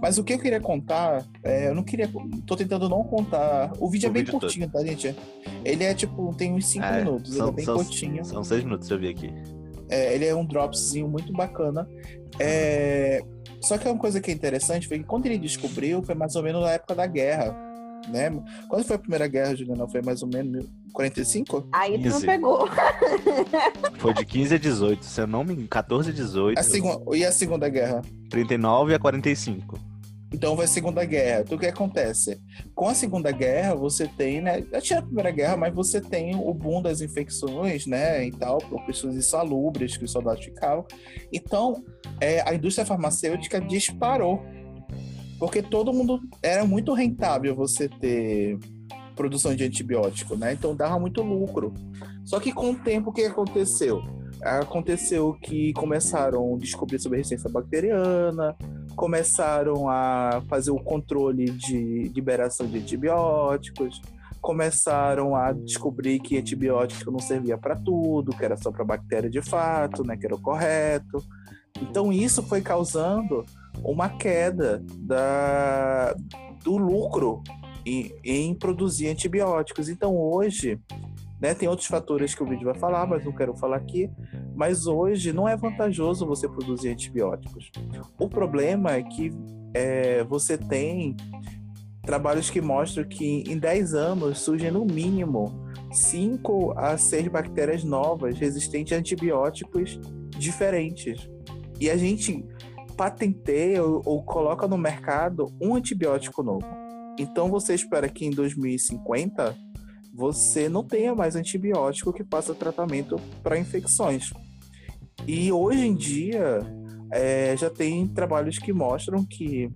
Mas o que eu queria contar, é, eu não queria. Tô tentando não contar. O vídeo O é bem vídeo curtinho, tá, gente? Ele é tipo, tem uns 5 É, minutos, ele são- é bem são- curtinho. São seis minutos, eu vi aqui. É, ele é um dropzinho muito bacana. É, Só que uma coisa que é interessante foi que quando ele descobriu, foi mais ou menos na época da guerra. Né? Quando foi a primeira guerra, Juliana? Foi mais ou menos 45? Aí tu não pegou. Foi de 15 a 18, se eu não me engano, 14 a 18, A segu... E a Segunda Guerra? 39 a 45. Então a Segunda Guerra. Então o que acontece? Com a Segunda Guerra, você tem, né? Já tinha a Primeira Guerra, mas você tem o boom das infecções, né? E tal, por pessoas insalubres que os soldados ficavam. Então, é, a indústria farmacêutica disparou. Porque todo mundo era muito rentável você ter produção de antibiótico, né? Então dava muito lucro. Só que com o tempo, o que aconteceu? Aconteceu que começaram a descobrir sobre resistência bacteriana, começaram a fazer o controle de liberação de antibióticos, começaram a descobrir que antibiótico não servia para tudo, que era só para bactéria de fato, né, que era o correto. Então isso foi causando uma queda da, do lucro em, em produzir antibióticos. Então hoje, né, tem outros fatores que o vídeo vai falar, mas não quero falar aqui. Mas hoje não é vantajoso você produzir antibióticos. O problema é que é, você tem trabalhos que mostram que em 10 anos surgem no mínimo 5 a 6 bactérias novas resistentes a antibióticos diferentes. E a gente patenteia ou, ou coloca no mercado um antibiótico novo. Então você espera que em 2050 você não tenha mais antibiótico que faça tratamento para infecções. E hoje em dia é, já tem trabalhos que mostram que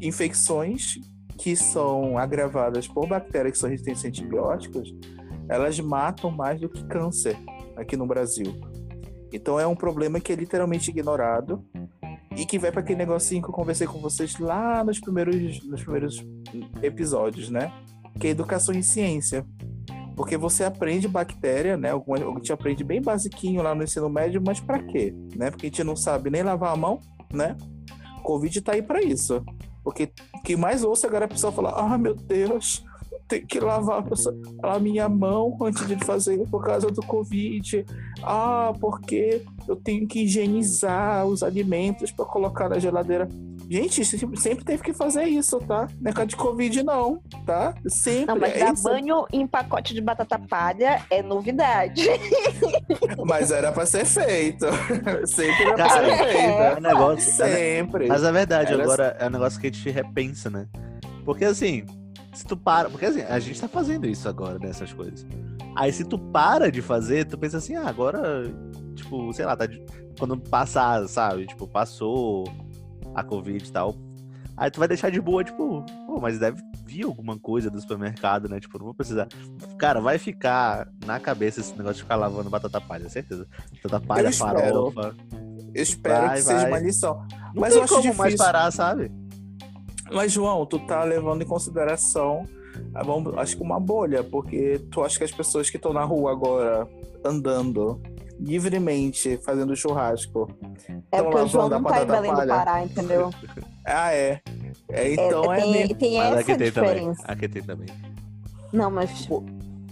infecções que são agravadas por bactérias que são resistentes a antibióticos, elas matam mais do que câncer aqui no Brasil. Então é um problema que é literalmente ignorado e que vai para aquele negocinho que eu conversei com vocês lá nos primeiros, nos primeiros episódios, né? Que é educação em ciência. Porque você aprende bactéria, né? A gente aprende bem basiquinho lá no ensino médio, mas para quê? Né? Porque a gente não sabe nem lavar a mão, né? Covid tá aí para isso. Porque que mais ouço agora é a pessoa falar: ah, meu Deus, tem que lavar a minha mão antes de fazer por causa do Covid. Ah, porque eu tenho que higienizar os alimentos para colocar na geladeira. Gente, sempre teve que fazer isso, tá? Não é causa de Covid, não, tá? Sempre. Não, mas é dar isso. banho em pacote de batata palha é novidade. Mas era pra ser feito. Sempre era Cara, pra ser feito. é um negócio. Sempre. Mas é verdade, Era- agora é um negócio que a gente repensa, né? Porque assim, se tu para. Porque assim, a gente tá fazendo isso agora, nessas coisas. Aí se tu para de fazer, tu pensa assim, ah, agora, tipo, sei lá, tá de- quando passar, sabe? Tipo, passou a Covid e tal. Aí tu vai deixar de boa, tipo, pô, mas deve vir alguma coisa do supermercado, né? Tipo, não vou precisar. Cara, vai ficar na cabeça esse negócio de ficar lavando batata palha, certeza. Batata palha, espero. farofa. Eu espero Vai, que seja vai. uma lição. Não Mas tem eu acho como difícil. mais parar, sabe? Mas, João, tu tá levando em consideração, ah, vamos, acho que uma bolha, porque tu acha que as pessoas que estão na rua agora, andando livremente, fazendo churrasco, É porque o João não tá em Belém do. Pará, entendeu? ah, é. É, então é, tem, mesmo. tem essa aqui tem também. diferença. Aqui tem também. Não, mas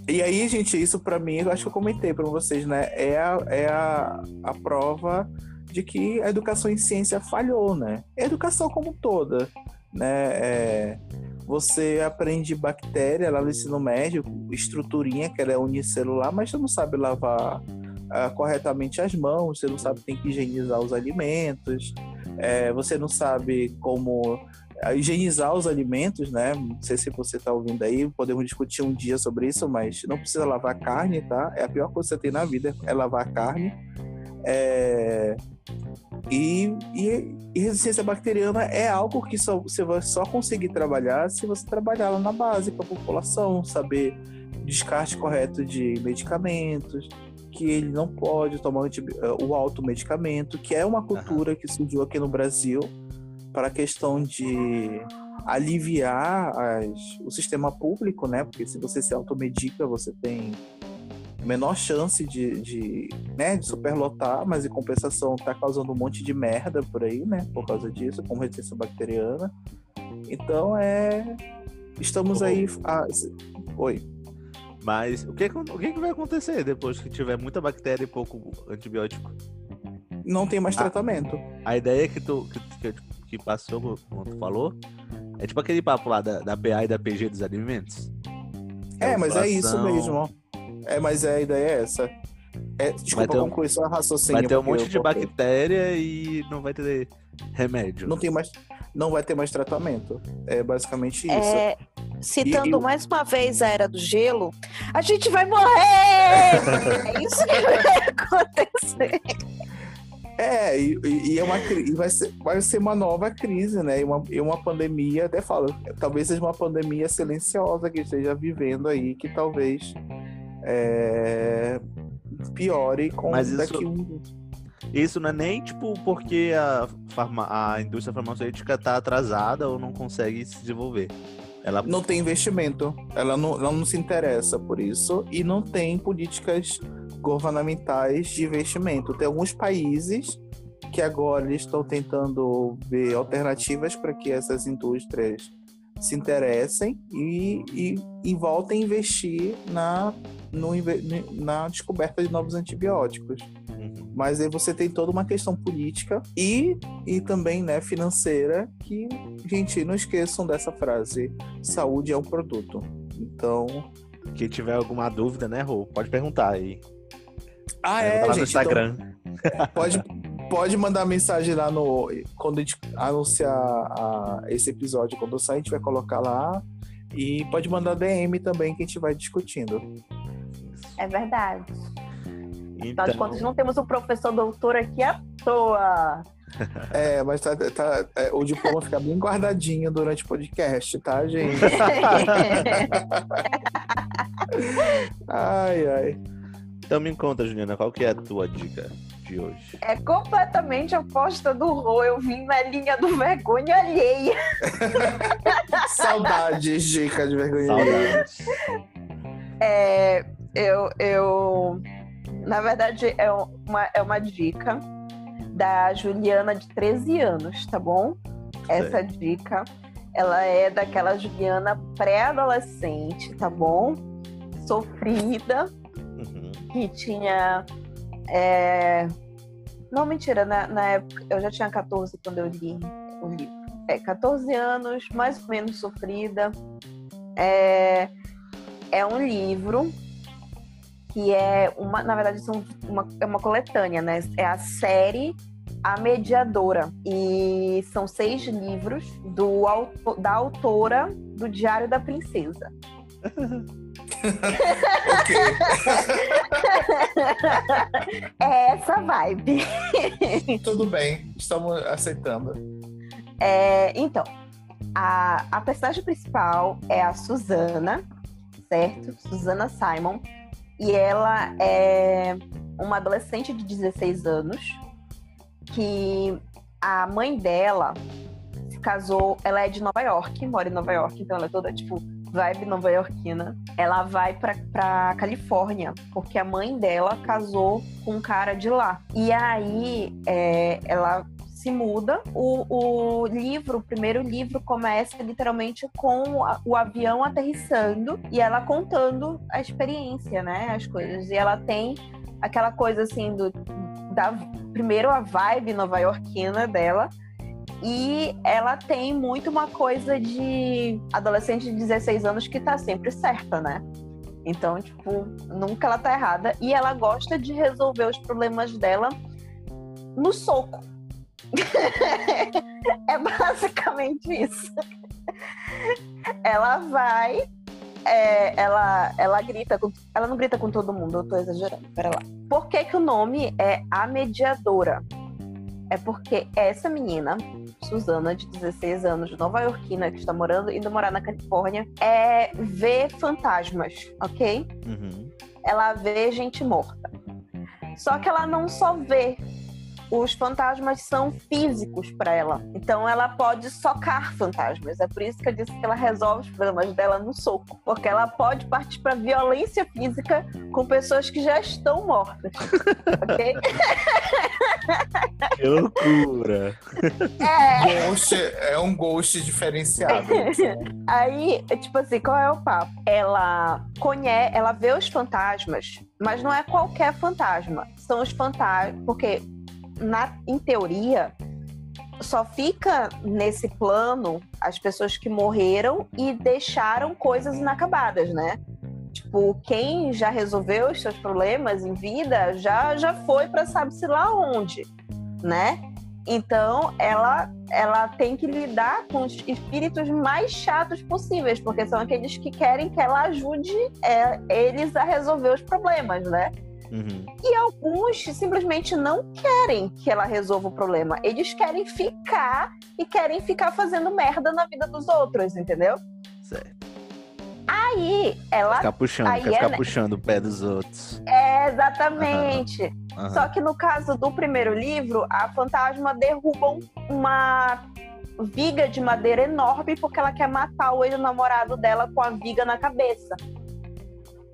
E aí, gente, isso pra mim, eu acho que eu comentei pra vocês, né? É a, é a, a prova de que a educação em ciência falhou, né? A educação como toda, né? É, você aprende bactéria lá no ensino médio, estruturinha, que ela é unicelular, mas você não sabe lavar ah, corretamente as mãos, você não sabe tem que higienizar os alimentos, é, você não sabe como a higienizar os alimentos, né? Não sei se você tá ouvindo aí, podemos discutir um dia sobre isso, mas não precisa lavar carne, tá? É a pior coisa que você tem na vida, é lavar carne. É, E, e, e, resistência bacteriana é algo que só, você vai só conseguir trabalhar se você trabalhar lá na base para a população, saber descarte correto de medicamentos, que ele não pode tomar o automedicamento, que é uma cultura uhum. que surgiu aqui no Brasil para a questão de aliviar as, o sistema público, né? Porque se você se automedica, você tem menor chance de, de, né, de superlotar, mas em compensação tá causando um monte de merda por aí, né? Por causa disso, como resistência bacteriana. Então é. Estamos aí. A... Oi. Mas o que, o que vai acontecer depois que tiver muita bactéria e pouco antibiótico? Não tem mais tratamento. A ideia que tu que, que, passou, como tu falou, é tipo aquele papo lá da, da PA e da PG dos alimentos. É, mas é isso mesmo. É, mas a ideia é essa. É, desculpa, vai concluir só a raciocínio. Vai ter um monte de bactéria e não vai ter remédio. Não tem mais, não vai ter mais tratamento. É basicamente isso. É, citando e, mais uma vez a era do gelo, a gente vai morrer! é isso que vai acontecer. É, e, e, é uma, e vai, ser, vai ser uma nova crise, né? E uma, e uma pandemia, até falo, talvez seja uma pandemia silenciosa que esteja vivendo aí, que talvez é, piore com Mas daqui isso, um. Isso não é nem tipo porque a, farma, a indústria farmacêutica está atrasada ou não consegue se desenvolver. Ela não tem investimento, ela não, ela não se interessa por isso e não tem políticas governamentais de investimento. Tem alguns países que agora estão tentando ver alternativas para que essas indústrias se interessem e, e, e voltem a investir na, no, na descoberta de novos antibióticos. Uhum. Mas aí você tem toda uma questão política e, e também né, financeira que, gente, não esqueçam dessa frase: saúde é um produto. Então. Quem tiver alguma dúvida, né, Rô, pode perguntar aí. Ah, é, gente. No Instagram. Então, pode, pode mandar mensagem lá no. Quando a gente anunciar a, esse episódio, quando sair, a gente vai colocar lá. E pode mandar DM também que a gente vai discutindo. É verdade. Então... Afinal de contas, não temos um professor doutor aqui à toa. É, mas tá, tá, é, o diploma fica bem guardadinho durante o podcast, tá, gente? ai, ai. Então me conta, Juliana, qual que é a tua dica de hoje? É completamente oposta do Rô. Eu vim na linha do vergonha alheia. Saudades, dica de vergonha alheia. É, eu, eu... Na verdade, é uma, é uma dica da Juliana de 13 anos, tá bom? Essa dica, ela é daquela Juliana pré-adolescente, tá bom? Sofrida, que tinha. É... Não, mentira, na, na, época eu já tinha 14 quando eu li o livro. É, 14 anos, mais ou menos sofrida. É, é um livro que é uma, na verdade, são uma, é uma coletânea, né? É a série A Mediadora. E são seis livros do, da autora do Diário da Princesa. ok. é essa vibe. Tudo bem, estamos aceitando. É, então, a, a personagem principal é a Susana, certo? Susana Simon. E ela é uma adolescente de 16 anos que a mãe dela se casou, ela é de Nova York, mora em Nova York, então ela é toda tipo vibe nova-iorquina, ela vai pra, pra Califórnia, porque a mãe dela casou com um cara de lá. E aí é, ela se muda. O, o livro, o primeiro livro, começa literalmente com o avião aterrissando e ela contando a experiência, né? As coisas. E ela tem aquela coisa assim do. Da, primeiro a vibe nova-iorquina dela, e ela tem muito uma coisa de adolescente de 16 anos que tá sempre certa, né? Então, tipo, nunca ela tá errada. E ela gosta de resolver os problemas dela no soco. é basicamente isso. ela vai. É, ela, ela grita. Com, ela não grita com todo mundo, eu tô exagerando. Pera lá. Por que, que o nome é A Mediadora? É porque essa menina, Suzana, de 16 anos, nova iorquina, que está morando, indo morar na Califórnia, é vê fantasmas, ok? Uhum. Ela vê gente morta. Só que ela não só vê os fantasmas são físicos para ela. Então ela pode socar fantasmas. É por isso que eu disse que ela resolve os problemas dela no soco, porque ela pode partir para violência física com pessoas que já estão mortas. ok? Que loucura. É. Ghost é um ghost diferenciado. Aí, tipo assim, qual é o papo? Ela conhece, ela vê os fantasmas, mas não é qualquer fantasma. São os fantasmas, porque na, em teoria só fica nesse plano as pessoas que morreram e deixaram coisas inacabadas, né? Tipo, quem já resolveu os seus problemas em vida já já foi para sabe-se lá onde, né? Então, ela, ela tem que lidar com os espíritos mais chatos possíveis, porque são aqueles que querem que ela ajude é, eles a resolver os problemas, né? Uhum. E alguns simplesmente não querem que ela resolva o problema. Eles querem ficar e querem ficar fazendo merda na vida dos outros, entendeu? Certo. Aí ela. Ficar puxando, aí quer é, ficar puxando o pé dos outros. É, exatamente. Aham. Só que no caso do primeiro livro, a fantasma derruba um- uma viga de madeira enorme porque ela quer matar o ex-namorado dela com a viga na cabeça.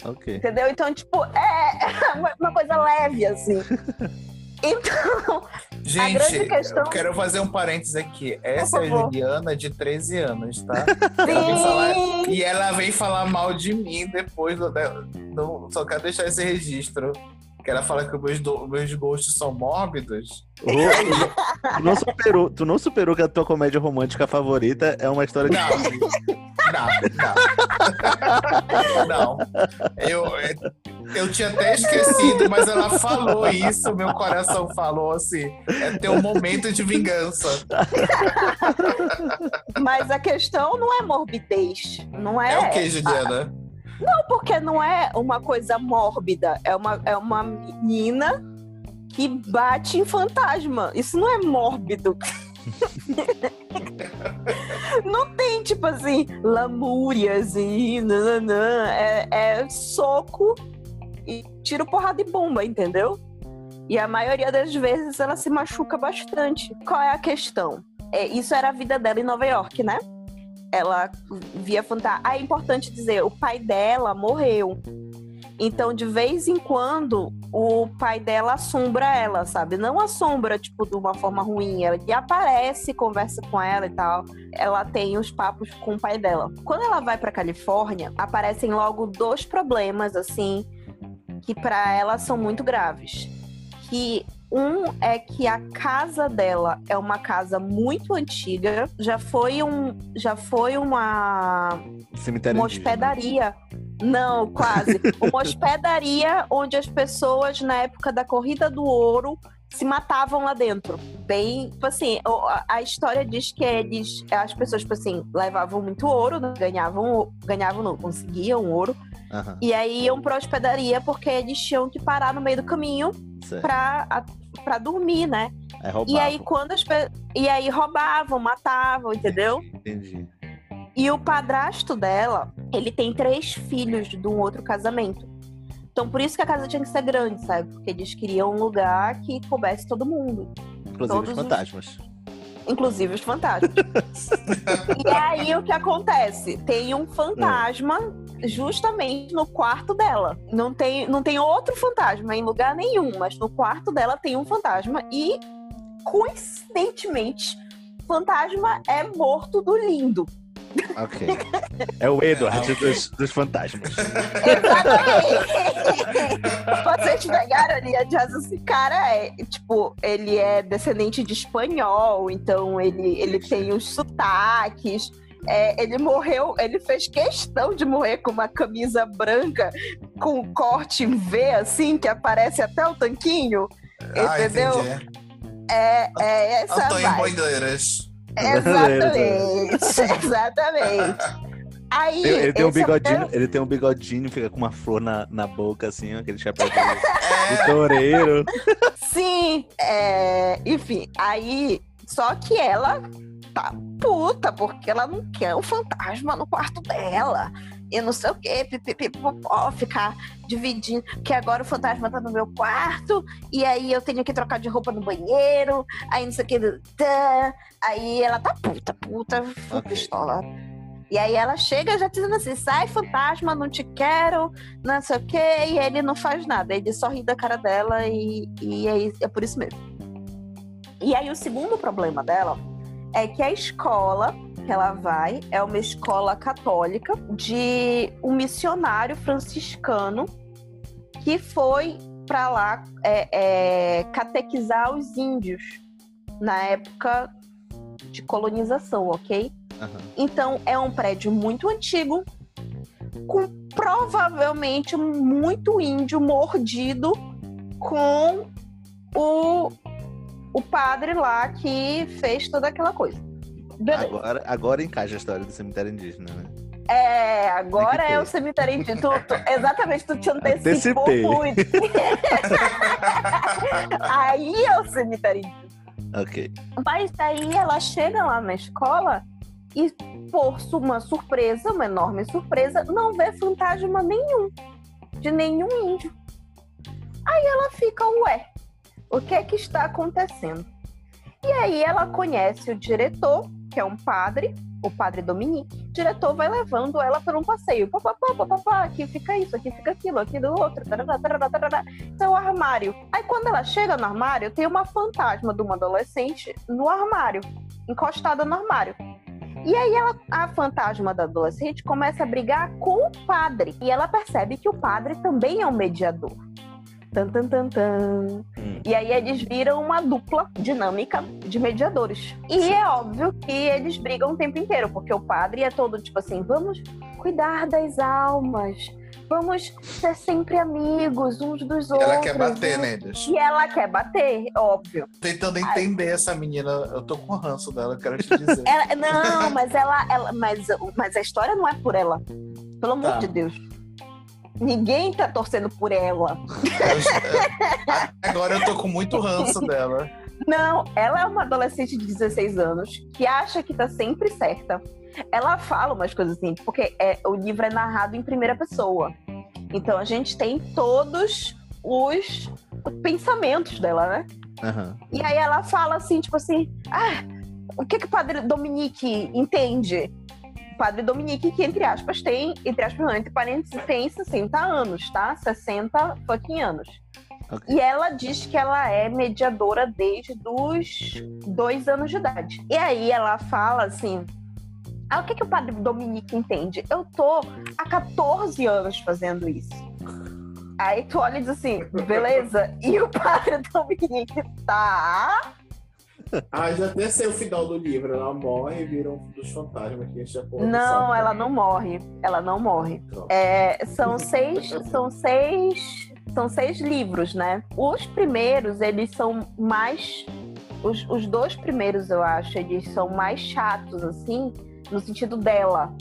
Ok. Entendeu? Então, tipo, é uma- uma coisa leve, assim. Então, Gente, questão- eu quero fazer um parênteses aqui. Essa é a. Juliana de 13 anos, tá? Ela falar- e ela vem falar mal de mim depois. do- do- só quero deixar esse registro. Que ela fala que meus, do- meus gostos são mórbidos. Ô, tu, não superou, tu não superou que a tua comédia romântica favorita é uma história de. Não, não, não. Não. Eu, eu tinha até esquecido, mas ela falou isso, meu coração falou assim: é teu momento de vingança. mas a questão não é morbidez. Não é. É o que, Juliana? Porque não é uma coisa mórbida. É uma, é uma menina que bate em fantasma. Isso não é mórbido. não tem, tipo assim, lamúrias e nananã. É, é soco e tiro porrada e bomba, entendeu? E a maioria das vezes ela se machuca bastante. Qual é a questão? É, isso era a vida dela em Nova York, né? Ela via fantasma. Ah, é importante dizer, o pai dela morreu. Então, de vez em quando, o pai dela assombra ela, sabe? Não assombra, tipo, de uma forma ruim. Ele aparece, conversa com ela e tal. Ela tem os papos com o pai dela. Quando ela vai pra Califórnia, aparecem logo dois problemas, assim, que pra ela são muito graves. Que um é que a casa dela é uma casa muito antiga, já foi um, já foi uma Cemitério uma hospedaria. Não, quase. Uma hospedaria onde as pessoas, na época da corrida do ouro, se matavam lá dentro. Bem, tipo assim, a- história diz que eles, as pessoas, tipo assim, levavam muito ouro, né? ganhavam, ganhavam, não, conseguiam ouro, Aham, e aí iam pra hospedaria porque eles tinham que parar no meio do caminho certo. pra, a- pra dormir, né? É. E aí, quando as pe... E aí roubavam, matavam, entendeu? Entendi. E o padrasto dela, ele tem três filhos de um outro casamento. Então, por isso que a casa tinha que ser grande, sabe? Porque eles queriam um lugar que coubesse todo mundo, Inclusive os os- fantasmas. Inclusive os fantasmas. e aí, o que acontece? Tem um fantasma justamente no quarto dela. Não tem, não tem outro fantasma em lugar nenhum, mas no quarto dela tem um fantasma e, coincidentemente, o fantasma é morto do lindo. Ok. É o Edward dos, dos fantasmas. Exatamente! Vocês pegaram ali a Jazz, esse cara é, tipo, ele é descendente de espanhol, então ele, ele tem os sotaques. É, ele morreu, ele fez questão de morrer com uma camisa branca com um corte em V, assim, que aparece até o tanquinho. Ah, Entendeu? entendi. É, é essa Antônio vibe. Exatamente, exatamente. Aí, Ele, tem um é bigodinho, ele tem um bigodinho, fica com uma flor na, na boca, assim, aquele chapéu de, de toureiro. Sim, é, enfim, aí. Só que ela tá puta, porque ela não quer o fantasma no quarto dela. E não sei o quê, pipipipopó, ficar dividindo. Que agora o fantasma tá no meu quarto, e aí eu tenho que trocar de roupa no banheiro, aí não sei o que. Aí ela tá puta, puta, full Ok. pistola. E aí ela chega já dizendo assim: sai, fantasma, não te quero, não sei o quê, e ele não faz nada. Ele só ri da cara dela e, e é, é por isso mesmo. E aí o segundo problema dela é que a escola que ela vai é uma escola católica de um missionário franciscano que foi para lá é, é, catequizar os índios na época de colonização, ok? Aham. Então é um prédio muito antigo, com provavelmente muito índio mordido com o, o padre lá que fez toda aquela coisa. Agora, agora encaixa a história do cemitério indígena, né? É, agora é o cemitério indígena. Tu- tu- exatamente, tu te antecipou muito. Aí é o cemitério indígena. Ok. Mas daí ela chega lá na escola e, por uma surpresa, uma enorme surpresa, não vê fantasma nenhum. De nenhum índio. Aí ela fica, ué, o que é que está acontecendo? E aí ela conhece o diretor, que é um padre, o padre Dominique. O diretor vai levando ela por um passeio. Pá, pá, pá, pá, pá, aqui fica isso, aqui fica aquilo, aqui do outro. Tarará, tarará, tarará. Então, o armário. Aí, quando ela chega no armário, tem uma fantasma de uma adolescente no armário, encostada no armário. E aí, ela, a fantasma da adolescente começa a brigar com o padre. E ela percebe que o padre também é um mediador. Tan, tan, tan, tan. Hum. E aí eles viram uma dupla dinâmica de mediadores. E é óbvio que eles brigam o tempo inteiro, porque o padre é todo tipo assim: vamos cuidar das almas, vamos ser sempre amigos uns dos outros. Ela quer bater né? neles. E ela quer bater, óbvio. Tentando entender essa menina. Eu tô com ranço dela, quero te dizer. Ela- não, mas ela, ela mas, mas a história não é por ela. Pelo amor Tá. de Deus. Ninguém tá torcendo por ela. Eu- Agora eu tô com muito ranço dela. Não, ela é uma adolescente de 16 anos que acha que tá sempre certa. Ela fala umas coisas assim, porque é, o livro é narrado em primeira pessoa. Então a gente tem todos os pensamentos dela, né? Aham. E aí ela fala assim, tipo assim, ah, o que que o padre Dominique entende? Padre Dominique, que entre aspas tem, entre aspas não, entre parênteses, tem 60 anos, tá? 60 fucking anos. Ok. E ela diz que ela é mediadora desde os dois anos de idade. E aí ela fala assim, ah, o que que o padre Dominique entende? Eu tô há 14 anos fazendo isso. Aí tu olha e diz assim, beleza? E o padre Dominique tá Ah, já até sei o final do livro. Ela morre e vira um dos fantasmas que a gente já pode Não, ela não morre. Ela não morre. É, são seis, são seis, são seis livros, né? Os primeiros eles são mais, os, os dois primeiros eu acho, eles são mais chatos assim, no sentido dela.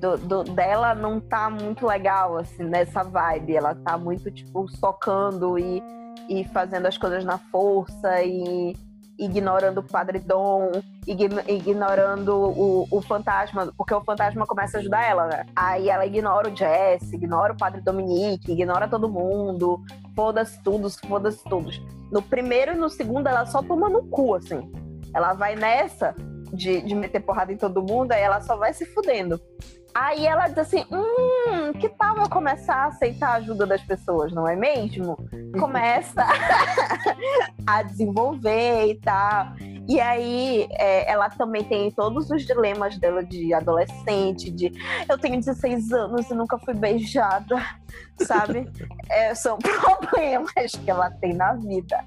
Do, do- dela não tá muito legal assim nessa vibe. Ela tá muito tipo socando e, e fazendo as coisas na força e ignorando o Padre Dom, igno- ignorando o, o fantasma, porque o fantasma começa a ajudar ela, né? Aí ela ignora o Jess, ignora o Padre Dominique, ignora todo mundo, foda-se tudo, foda-se todos. No primeiro e no segundo, ela só toma no cu, assim. Ela vai nessa de, de meter porrada em todo mundo, aí ela só vai se fudendo. Aí ela diz assim: hum, que tal eu começar a aceitar a ajuda das pessoas, não é mesmo? Começa a desenvolver e tal. E aí é, ela também tem todos os dilemas dela de adolescente, de eu tenho 16 anos e nunca fui beijada, sabe? É, são problemas que ela tem na vida.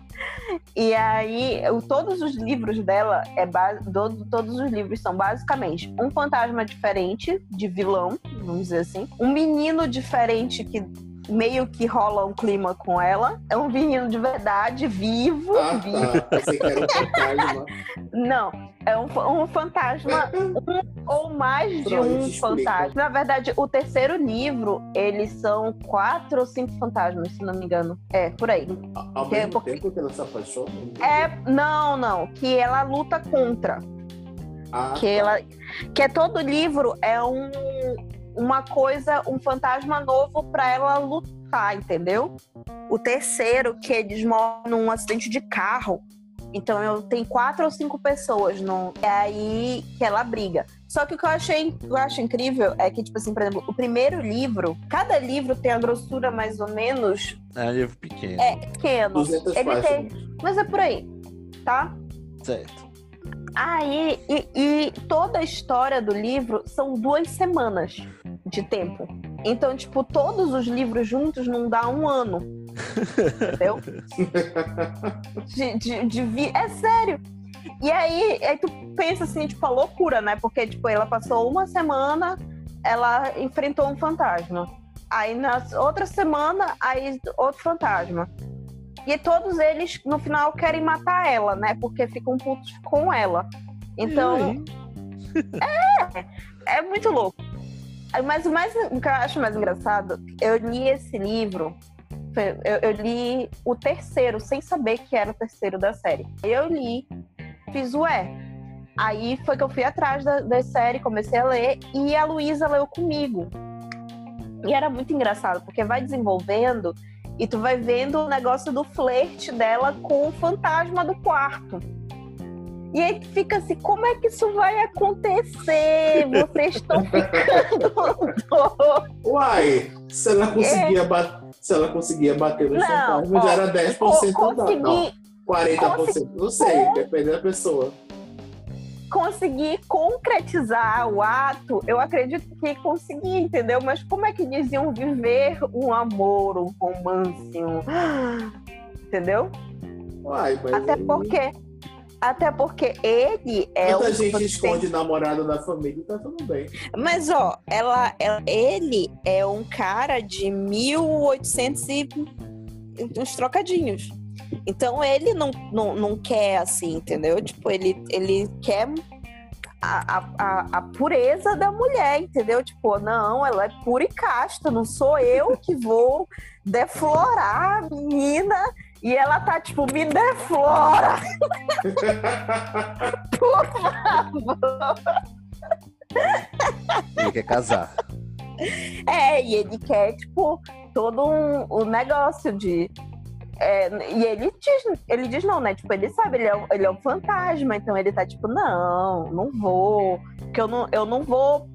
E aí, o- todos os livros dela, é ba- do- todos os livros são basicamente um fantasma diferente de vilão, vamos dizer assim, um menino diferente que meio que rola um clima com ela. É um menino de verdade, vivo, Ah, vivo. tá. Era um fantasma. Não, é um, um fantasma, um ou mais de um fantasma. Na verdade, o terceiro livro, eles são quatro ou cinco fantasmas, se não me engano. É, por aí. Ao Que é mesmo porque- tempo que ela se apaixona? É, não, não, que ela luta contra. Ah, Que ela. Que é todo livro é um, uma coisa, um fantasma novo pra ela lutar, entendeu? O terceiro, que eles moram num acidente de carro. Então eu tenho quatro ou cinco pessoas no. É aí que ela briga. Só que o que eu achei eu acho incrível é que, tipo assim, por exemplo, o primeiro livro, cada livro tem a grossura mais ou menos É um livro pequeno. é pequeno. 200 Ele tem, páginas. mas é por aí, tá? Certo. Aí, e, e toda a história do livro são duas semanas de tempo. Então, tipo, todos os livros juntos não dá um ano. Entendeu? De, de, de vi- É sério. E aí, aí tu pensa assim, tipo, a loucura, né? Porque, tipo, ela passou uma semana, ela enfrentou um fantasma. Aí na outra semana, aí outro fantasma. E todos eles, no final, querem matar ela, né? Porque ficam putos com ela. Então, é muito louco. Mas o, mais, o que eu acho mais engraçado, eu li esse livro, eu, eu li o terceiro, sem saber que era o terceiro da série. Eu li, fiz o é. Aí foi que eu fui atrás da, da série, comecei a ler, e a Luísa leu comigo. E era muito engraçado, porque vai desenvolvendo e tu vai vendo o negócio do flerte dela com o fantasma do quarto. E aí tu fica assim, como é que isso vai acontecer? Vocês estão ficando. Uai, se ela conseguia, ba- se ela conseguia bater É. Fantasmas, ó, já era 10% Co- da Não, consegui, 40%. Não sei, depende da pessoa. Consegui concretizar o ato, eu acredito que consegui, entendeu? Mas como é que diziam viver um amor, um romance, um... entendeu? Uai, mas Até aí- porque, até porque ele é Muita o gente esconde namorado da família tá tudo bem. Mas, ó, ela, ela- ele é um cara de 1800 e uns trocadinhos. Então, ele não, não, não quer assim, entendeu? Tipo, ele, ele quer a, a, a, pureza da mulher, entendeu? Tipo, não, ela é pura e casta, não sou eu que vou deflorar a menina. E ela tá, tipo, me deflora, por favor. Ele quer casar. É, e ele quer, tipo, todo um, um negócio de. É, e ele diz, ele diz não, né? Tipo, ele sabe, ele é, um- ele é um fantasma, então ele tá tipo, não, não vou. Porque eu não, eu não vou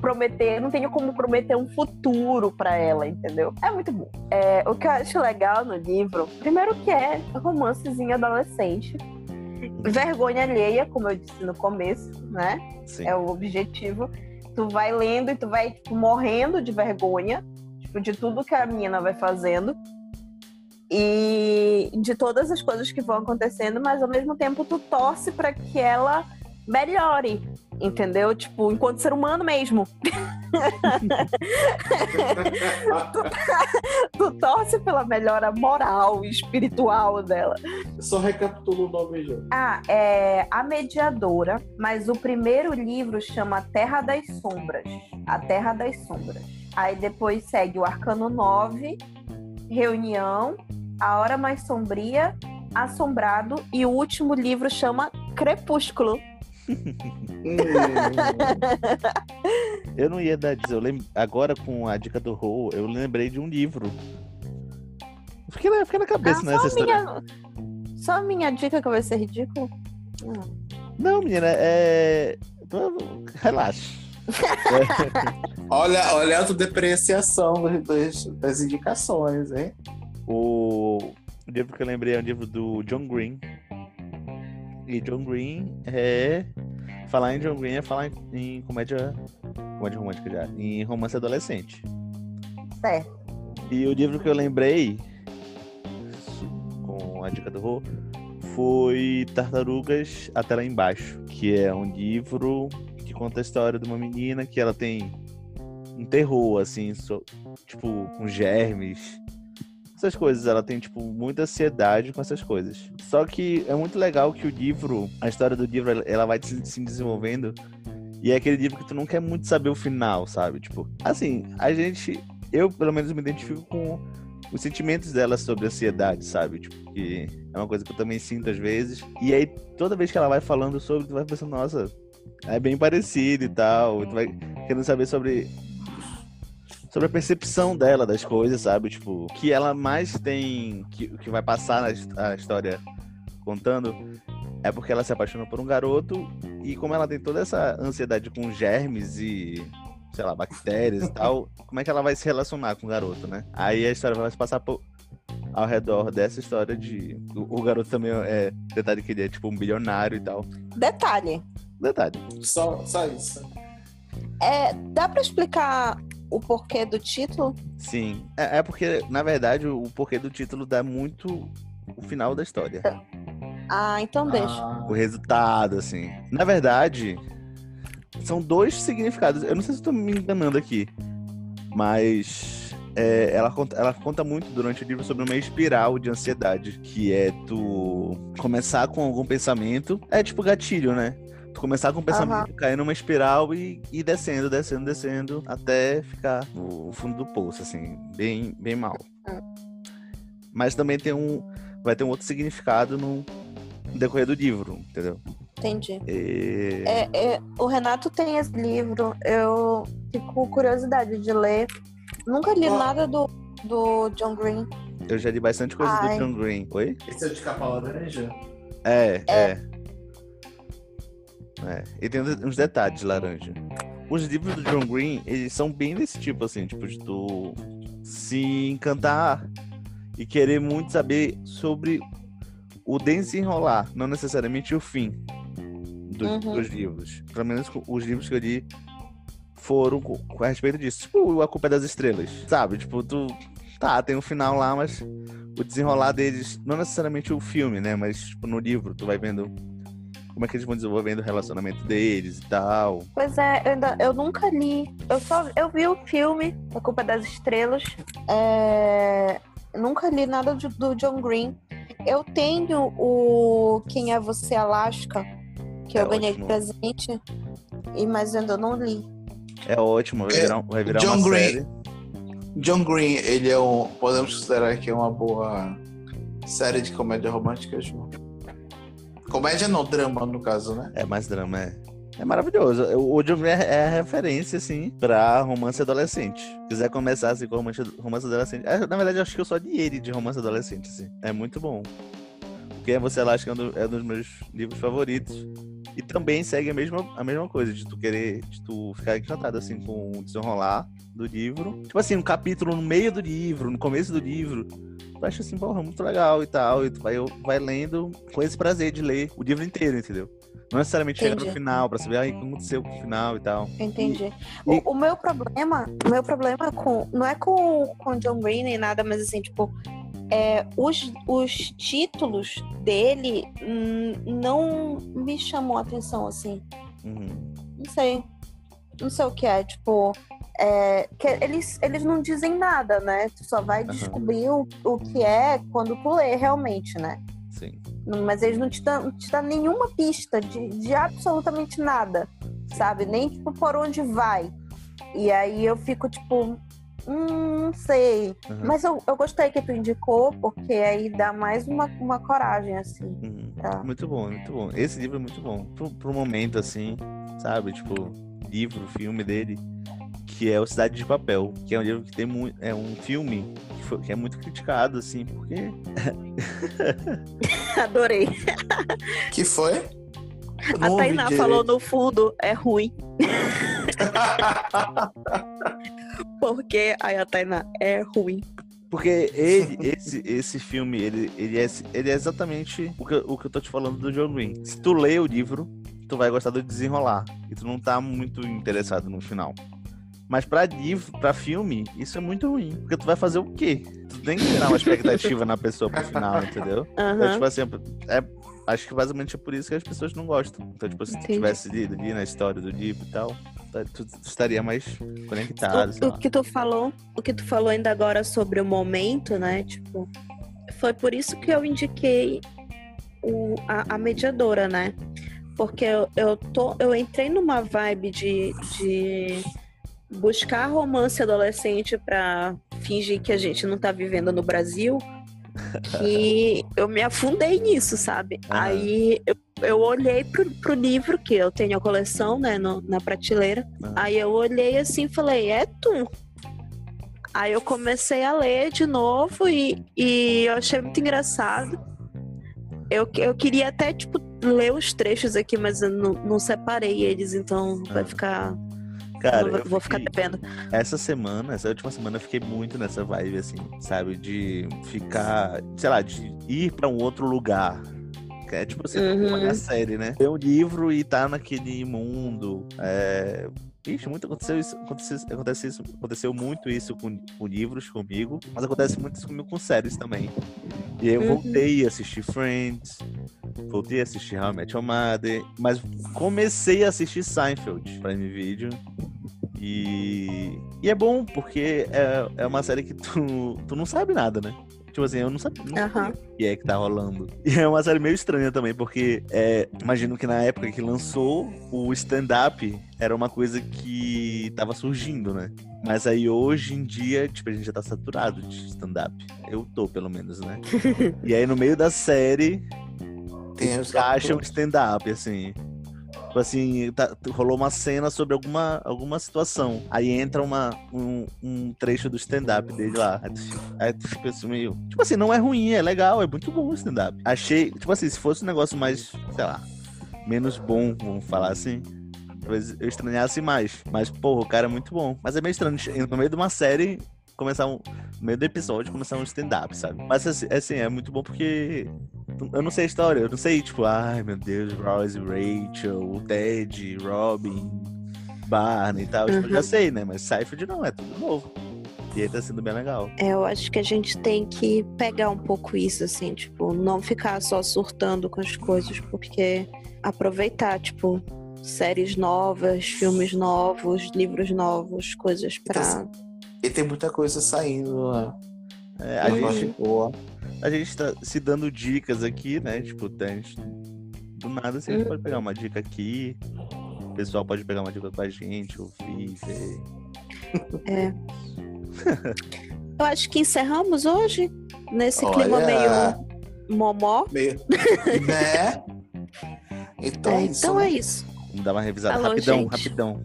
prometer, não tenho como prometer um futuro pra ela, entendeu? É muito bom. É, o que eu acho legal no livro, primeiro que é romancezinho adolescente. Vergonha alheia, como eu disse no começo, né? Sim. é o objetivo. Tu vai lendo e tu vai tipo, morrendo de vergonha, tipo, de tudo que a menina vai fazendo e de todas as coisas que vão acontecendo, mas ao mesmo tempo tu torce para que ela melhore, entendeu? Tipo, enquanto ser humano mesmo. Tu torce pela melhora moral e espiritual dela. Só recapitula o nome já. Ah, é A Mediadora, mas o primeiro livro chama Terra das Sombras. A Terra das Sombras. Aí depois segue o Arcano 9, Reunião, A Hora Mais Sombria, Assombrado e o último livro chama Crepúsculo. Eu não ia dar dizer, eu lembro, agora com a dica do Rô, eu lembrei de um livro. Fiquei na, fiquei na cabeça Ah, nessa só, a história. minha, só a minha dica que vai ser ridículo. Não, menina, é. Relaxa. olha, olha a autodepreciação das, das indicações, hein? O livro que eu lembrei é um livro do John Green. E John Green é. Falar em John Green é falar em, comédia. Comédia romântica já. Em romance adolescente. Certo. E o livro que eu lembrei, com a dica do Rô, foi Tartarugas Até Lá Embaixo, que é um livro que conta a história de uma menina que ela tem um terror, assim, so- tipo, com germes. Essas coisas, ela tem, tipo, muita ansiedade com essas coisas. Só que é muito legal que o livro, a história do livro, ela- vai se se desenvolvendo. E é aquele livro que tu não quer muito saber o final, sabe? Tipo, assim, a gente. Eu, pelo menos, me identifico com os sentimentos dela sobre ansiedade, sabe? Tipo, que é uma coisa que eu também sinto às vezes. E aí, toda vez que ela vai falando sobre, tu vai pensando, nossa, é bem parecido e tal. Tu vai querendo saber sobre. Sobre a percepção dela das coisas, sabe? Tipo, que ela mais tem. Que, que vai passar na história contando é porque ela se apaixona por um garoto e como ela tem toda essa ansiedade com germes e, sei lá, bactérias e tal, como é que ela vai se relacionar com o garoto, né? Aí a história vai se passar por, ao redor dessa história de. O, o garoto também é. Detalhe que ele é tipo um bilionário e tal. Detalhe, Detalhe. Só, só isso. é, dá pra explicar o porquê do título? Sim. É, é porque, na verdade, o porquê do título dá muito o final da história. Ah, então deixa. Ah, o resultado, assim. Na verdade, são dois significados. Eu não sei se eu tô me enganando aqui, mas é, ela, conta, ela conta muito durante o livro sobre uma espiral de ansiedade, que é tu começar com algum pensamento, é tipo gatilho, né? Tu começar com um pensamento, cair numa espiral e ir descendo, descendo, descendo, até ficar no fundo do poço, assim, bem, bem mal. Mas também tem um. Vai ter um outro significado no decorrer do livro, entendeu? Entendi. E- É, é, o Renato tem esse livro, eu fico com curiosidade de ler. Nunca li nada do, do John Green. Eu já li bastante coisa Ai. do John Green. Oi? esse é de capa laranja? É, é. É. E tem uns detalhes de laranja. Os livros do John Green, eles são bem desse tipo, assim, tipo, de tu se encantar e querer muito saber sobre o desenrolar, não necessariamente o fim do- Uhum. dos livros. Pelo menos os livros que eu li foram com, com a respeito disso. Tipo, A Culpa é das Estrelas, sabe? Tipo, tu. Tá, tem um final lá, mas o desenrolar deles, não necessariamente o filme, né? Mas, tipo, no livro, tu vai vendo como é que eles vão desenvolvendo o relacionamento deles e tal. Pois é, eu, ainda, eu nunca li. Eu só eu vi o filme A Culpa é das Estrelas. É, nunca li nada de- do John Green. Eu tenho o Quem é Você Alaska, que É eu ganhei ótimo. de presente, e mas ainda não li. É ótimo, vai virar, vai virar John uma Green. série. John Green, ele é um. Podemos considerar que é uma boa série de comédia romântica, João. Comédia não, drama, no caso, né? É mais drama, é. É maravilhoso. O Green é é referência, assim, pra romance adolescente. Se quiser começar, assim, com romance, adolescente. É, Na verdade, acho que eu só li ele de romance adolescente, assim. É muito bom. Porque você lá, acho que é um do- é um dos meus livros favoritos. E também segue a mesma, a mesma coisa, de tu querer, de tu ficar encantado, assim, com o desenrolar do livro. Tipo assim, um capítulo no meio do livro, no começo do livro. Tu acha assim, porra, muito legal e tal. E tu vai, vai lendo com esse prazer de ler o livro inteiro, entendeu? Não necessariamente chegar no Entendi. final pra saber ah, o que aconteceu com o final e tal. Entendi. E- O, o meu problema, o meu problema com. Não é com o John Green nem nada, mas assim, tipo. É, os, os títulos dele hum, não me chamou a atenção, assim. Uhum. Não sei. Não sei o que é, tipo. É, que eles, eles não dizem nada, né? Tu só vai Aham. descobrir o, o que é quando tu lê realmente, né? Sim. Mas eles não te dão, não te dão nenhuma pista de, de absolutamente nada, sabe? Nem tipo por onde vai. E aí eu fico tipo, hum, não sei. Uhum. Mas eu, eu gostei que tu indicou, porque aí dá mais uma, uma coragem, assim. Uhum. Tá. Muito bom, muito bom. Esse livro é muito bom. Pro, pro momento, assim, sabe? Tipo, livro, filme dele, que é o Cidade de Papel, que é um livro que tem muito. É um filme que, foi- que é muito criticado, assim, porque. Adorei. Que foi? A Tainá falou no fundo, é ruim. Porque a Tainá é ruim. Porque ele, esse, esse filme, ele, ele, é, ele é exatamente o que, eu- o que eu tô te falando do John Green. Se tu lê o livro, tu vai gostar do desenrolar. E tu não tá muito interessado no final. Mas pra livro, pra filme, isso é muito ruim. Porque tu vai fazer o quê? Tu tem que gerar uma expectativa na pessoa pro final, entendeu? Aham. É, tipo assim, é, acho que basicamente é por isso que as pessoas não gostam. Então, tipo, se tu Entendi. tivesse lido ali na história do livro e tal, tá- tu, tu estaria mais conectado, O, o que tu falou, o que tu falou ainda agora sobre o momento, né? Tipo, foi por isso que eu indiquei o- a, a mediadora, né? Porque eu, eu, tô, eu entrei numa vibe de, de buscar romance adolescente pra fingir que a gente não tá vivendo no Brasil. Que eu me afundei nisso, sabe? Aham. Aí eu, eu olhei pro, pro livro, que eu tenho a coleção, né, no- na prateleira. Aham. Aí eu olhei assim e falei, é tu. Aí eu comecei a ler de novo e, e eu achei muito engraçado. Eu, eu queria até, tipo, ler os trechos aqui, mas eu não, não separei eles, então vai Ah. ficar. Cara, vou, eu vou ficar devendo. essa semana, essa última semana, eu fiquei muito nessa vibe, assim, sabe? De ficar, sei lá, de ir pra um outro lugar. Que É tipo você Uhum. acompanha a série, né? Ler um livro e tá naquele mundo. É... Ixi, muito aconteceu isso, aconteceu, aconteceu, isso, aconteceu muito isso com, com livros comigo, mas acontece muito isso comigo com séries também. E aí eu Uhum. voltei a assistir Friends, voltei a assistir How I Met Your Mother, mas comecei a assistir Seinfeld, Prime Video. E, e é bom, porque é, é uma série que tu, tu não sabe nada, né? Tipo assim, eu não sabia, não sabia Aham. o que é que tá rolando. E é uma série meio estranha também, porque é, imagino que na época que lançou, o stand-up era uma coisa que tava surgindo, né? Mas aí hoje em dia, tipo, a gente já tá saturado de stand-up. Eu tô, pelo menos, né? e aí no meio da série, Tem um stand-up, assim. Tipo assim, tá- rolou uma cena sobre alguma, alguma situação. Aí entra uma, um, um trecho do stand-up dele lá. Aí tu Aí tu fica assim meio. Tipo assim, não é ruim, é legal, é muito bom o stand-up. Achei, tipo assim, se fosse um negócio mais, sei lá, menos bom, vamos falar assim. Talvez eu estranhasse mais. Mas, porra, o cara é muito bom. Mas é meio estranho, no meio de uma série, começar um. No meio do episódio, começar um stand-up, sabe? Mas assim, assim, é muito bom porque eu não sei a história, eu não sei, tipo, ai meu Deus, Rose, Rachel, Ted, Robin, Barney e tal. Tipo, eu já Uhum. sei, né? Mas Seinfeld não, é tudo novo. E aí tá sendo bem legal. É, eu acho que a gente tem que pegar um pouco isso, assim, tipo, não ficar só surtando com as coisas, porque aproveitar, tipo, séries novas, filmes novos, livros novos, coisas pra. E tem muita coisa saindo, né? É, a, gente, boa. a gente tá se dando dicas aqui, né? Tipo, a gente, do nada assim, a gente pode pegar uma dica aqui. O pessoal pode pegar uma dica com a gente, ouvir, ver. Eu acho que encerramos hoje, nesse clima Olha, meio momó. meio. né? Então, É, é isso, então né? é isso. Vamos dar uma revisada Alô, rapidão, gente. rapidão.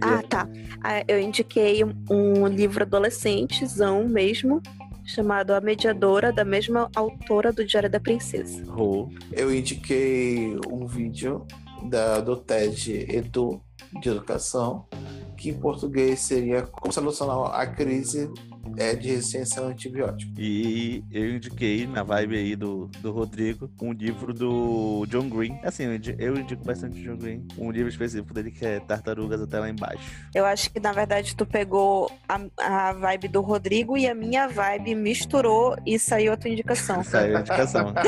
Ah, tá. Ah, Eu indiquei um- um livro adolescentezão mesmo, chamado A Mediadora, da mesma autora do Diário da Princesa. Eu indiquei um vídeo da, do TED Edu de Educação, que em português seria como solucionar a crise é, de resistência ao antibiótico. E eu indiquei, na vibe aí do, do Rodrigo, um livro do John Green. Assim, eu indi- eu indico bastante John Green. Um livro específico dele que é Tartarugas até lá embaixo. Eu acho que, na verdade, tu pegou a, a vibe do Rodrigo e a minha vibe misturou e saiu a tua indicação. Saiu a indicação.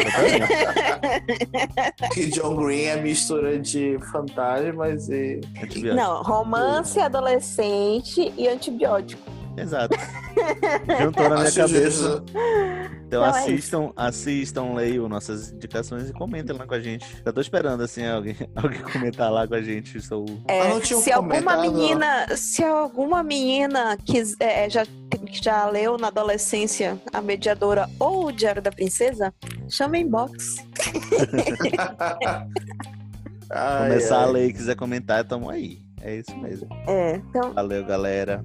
Que John Green é mistura de fantasmas e. Antibiótico. Não, romance adolescente e antibiótico. Exato. Juntou na minha cabeça. justo. Então Não, é assistam, assistam, leiam nossas indicações e comentem lá com a gente. Já tô esperando, assim, alguém, alguém comentar lá com a gente. Sou... É, Ah, não tinha se alguma menina, se alguma menina quis, é, já, já leu na adolescência a mediadora ou o Diário da Princesa, chama inbox. Ai, Começar ai. a ler e quiser comentar, tamo aí. É isso mesmo. É, então, Valeu, galera.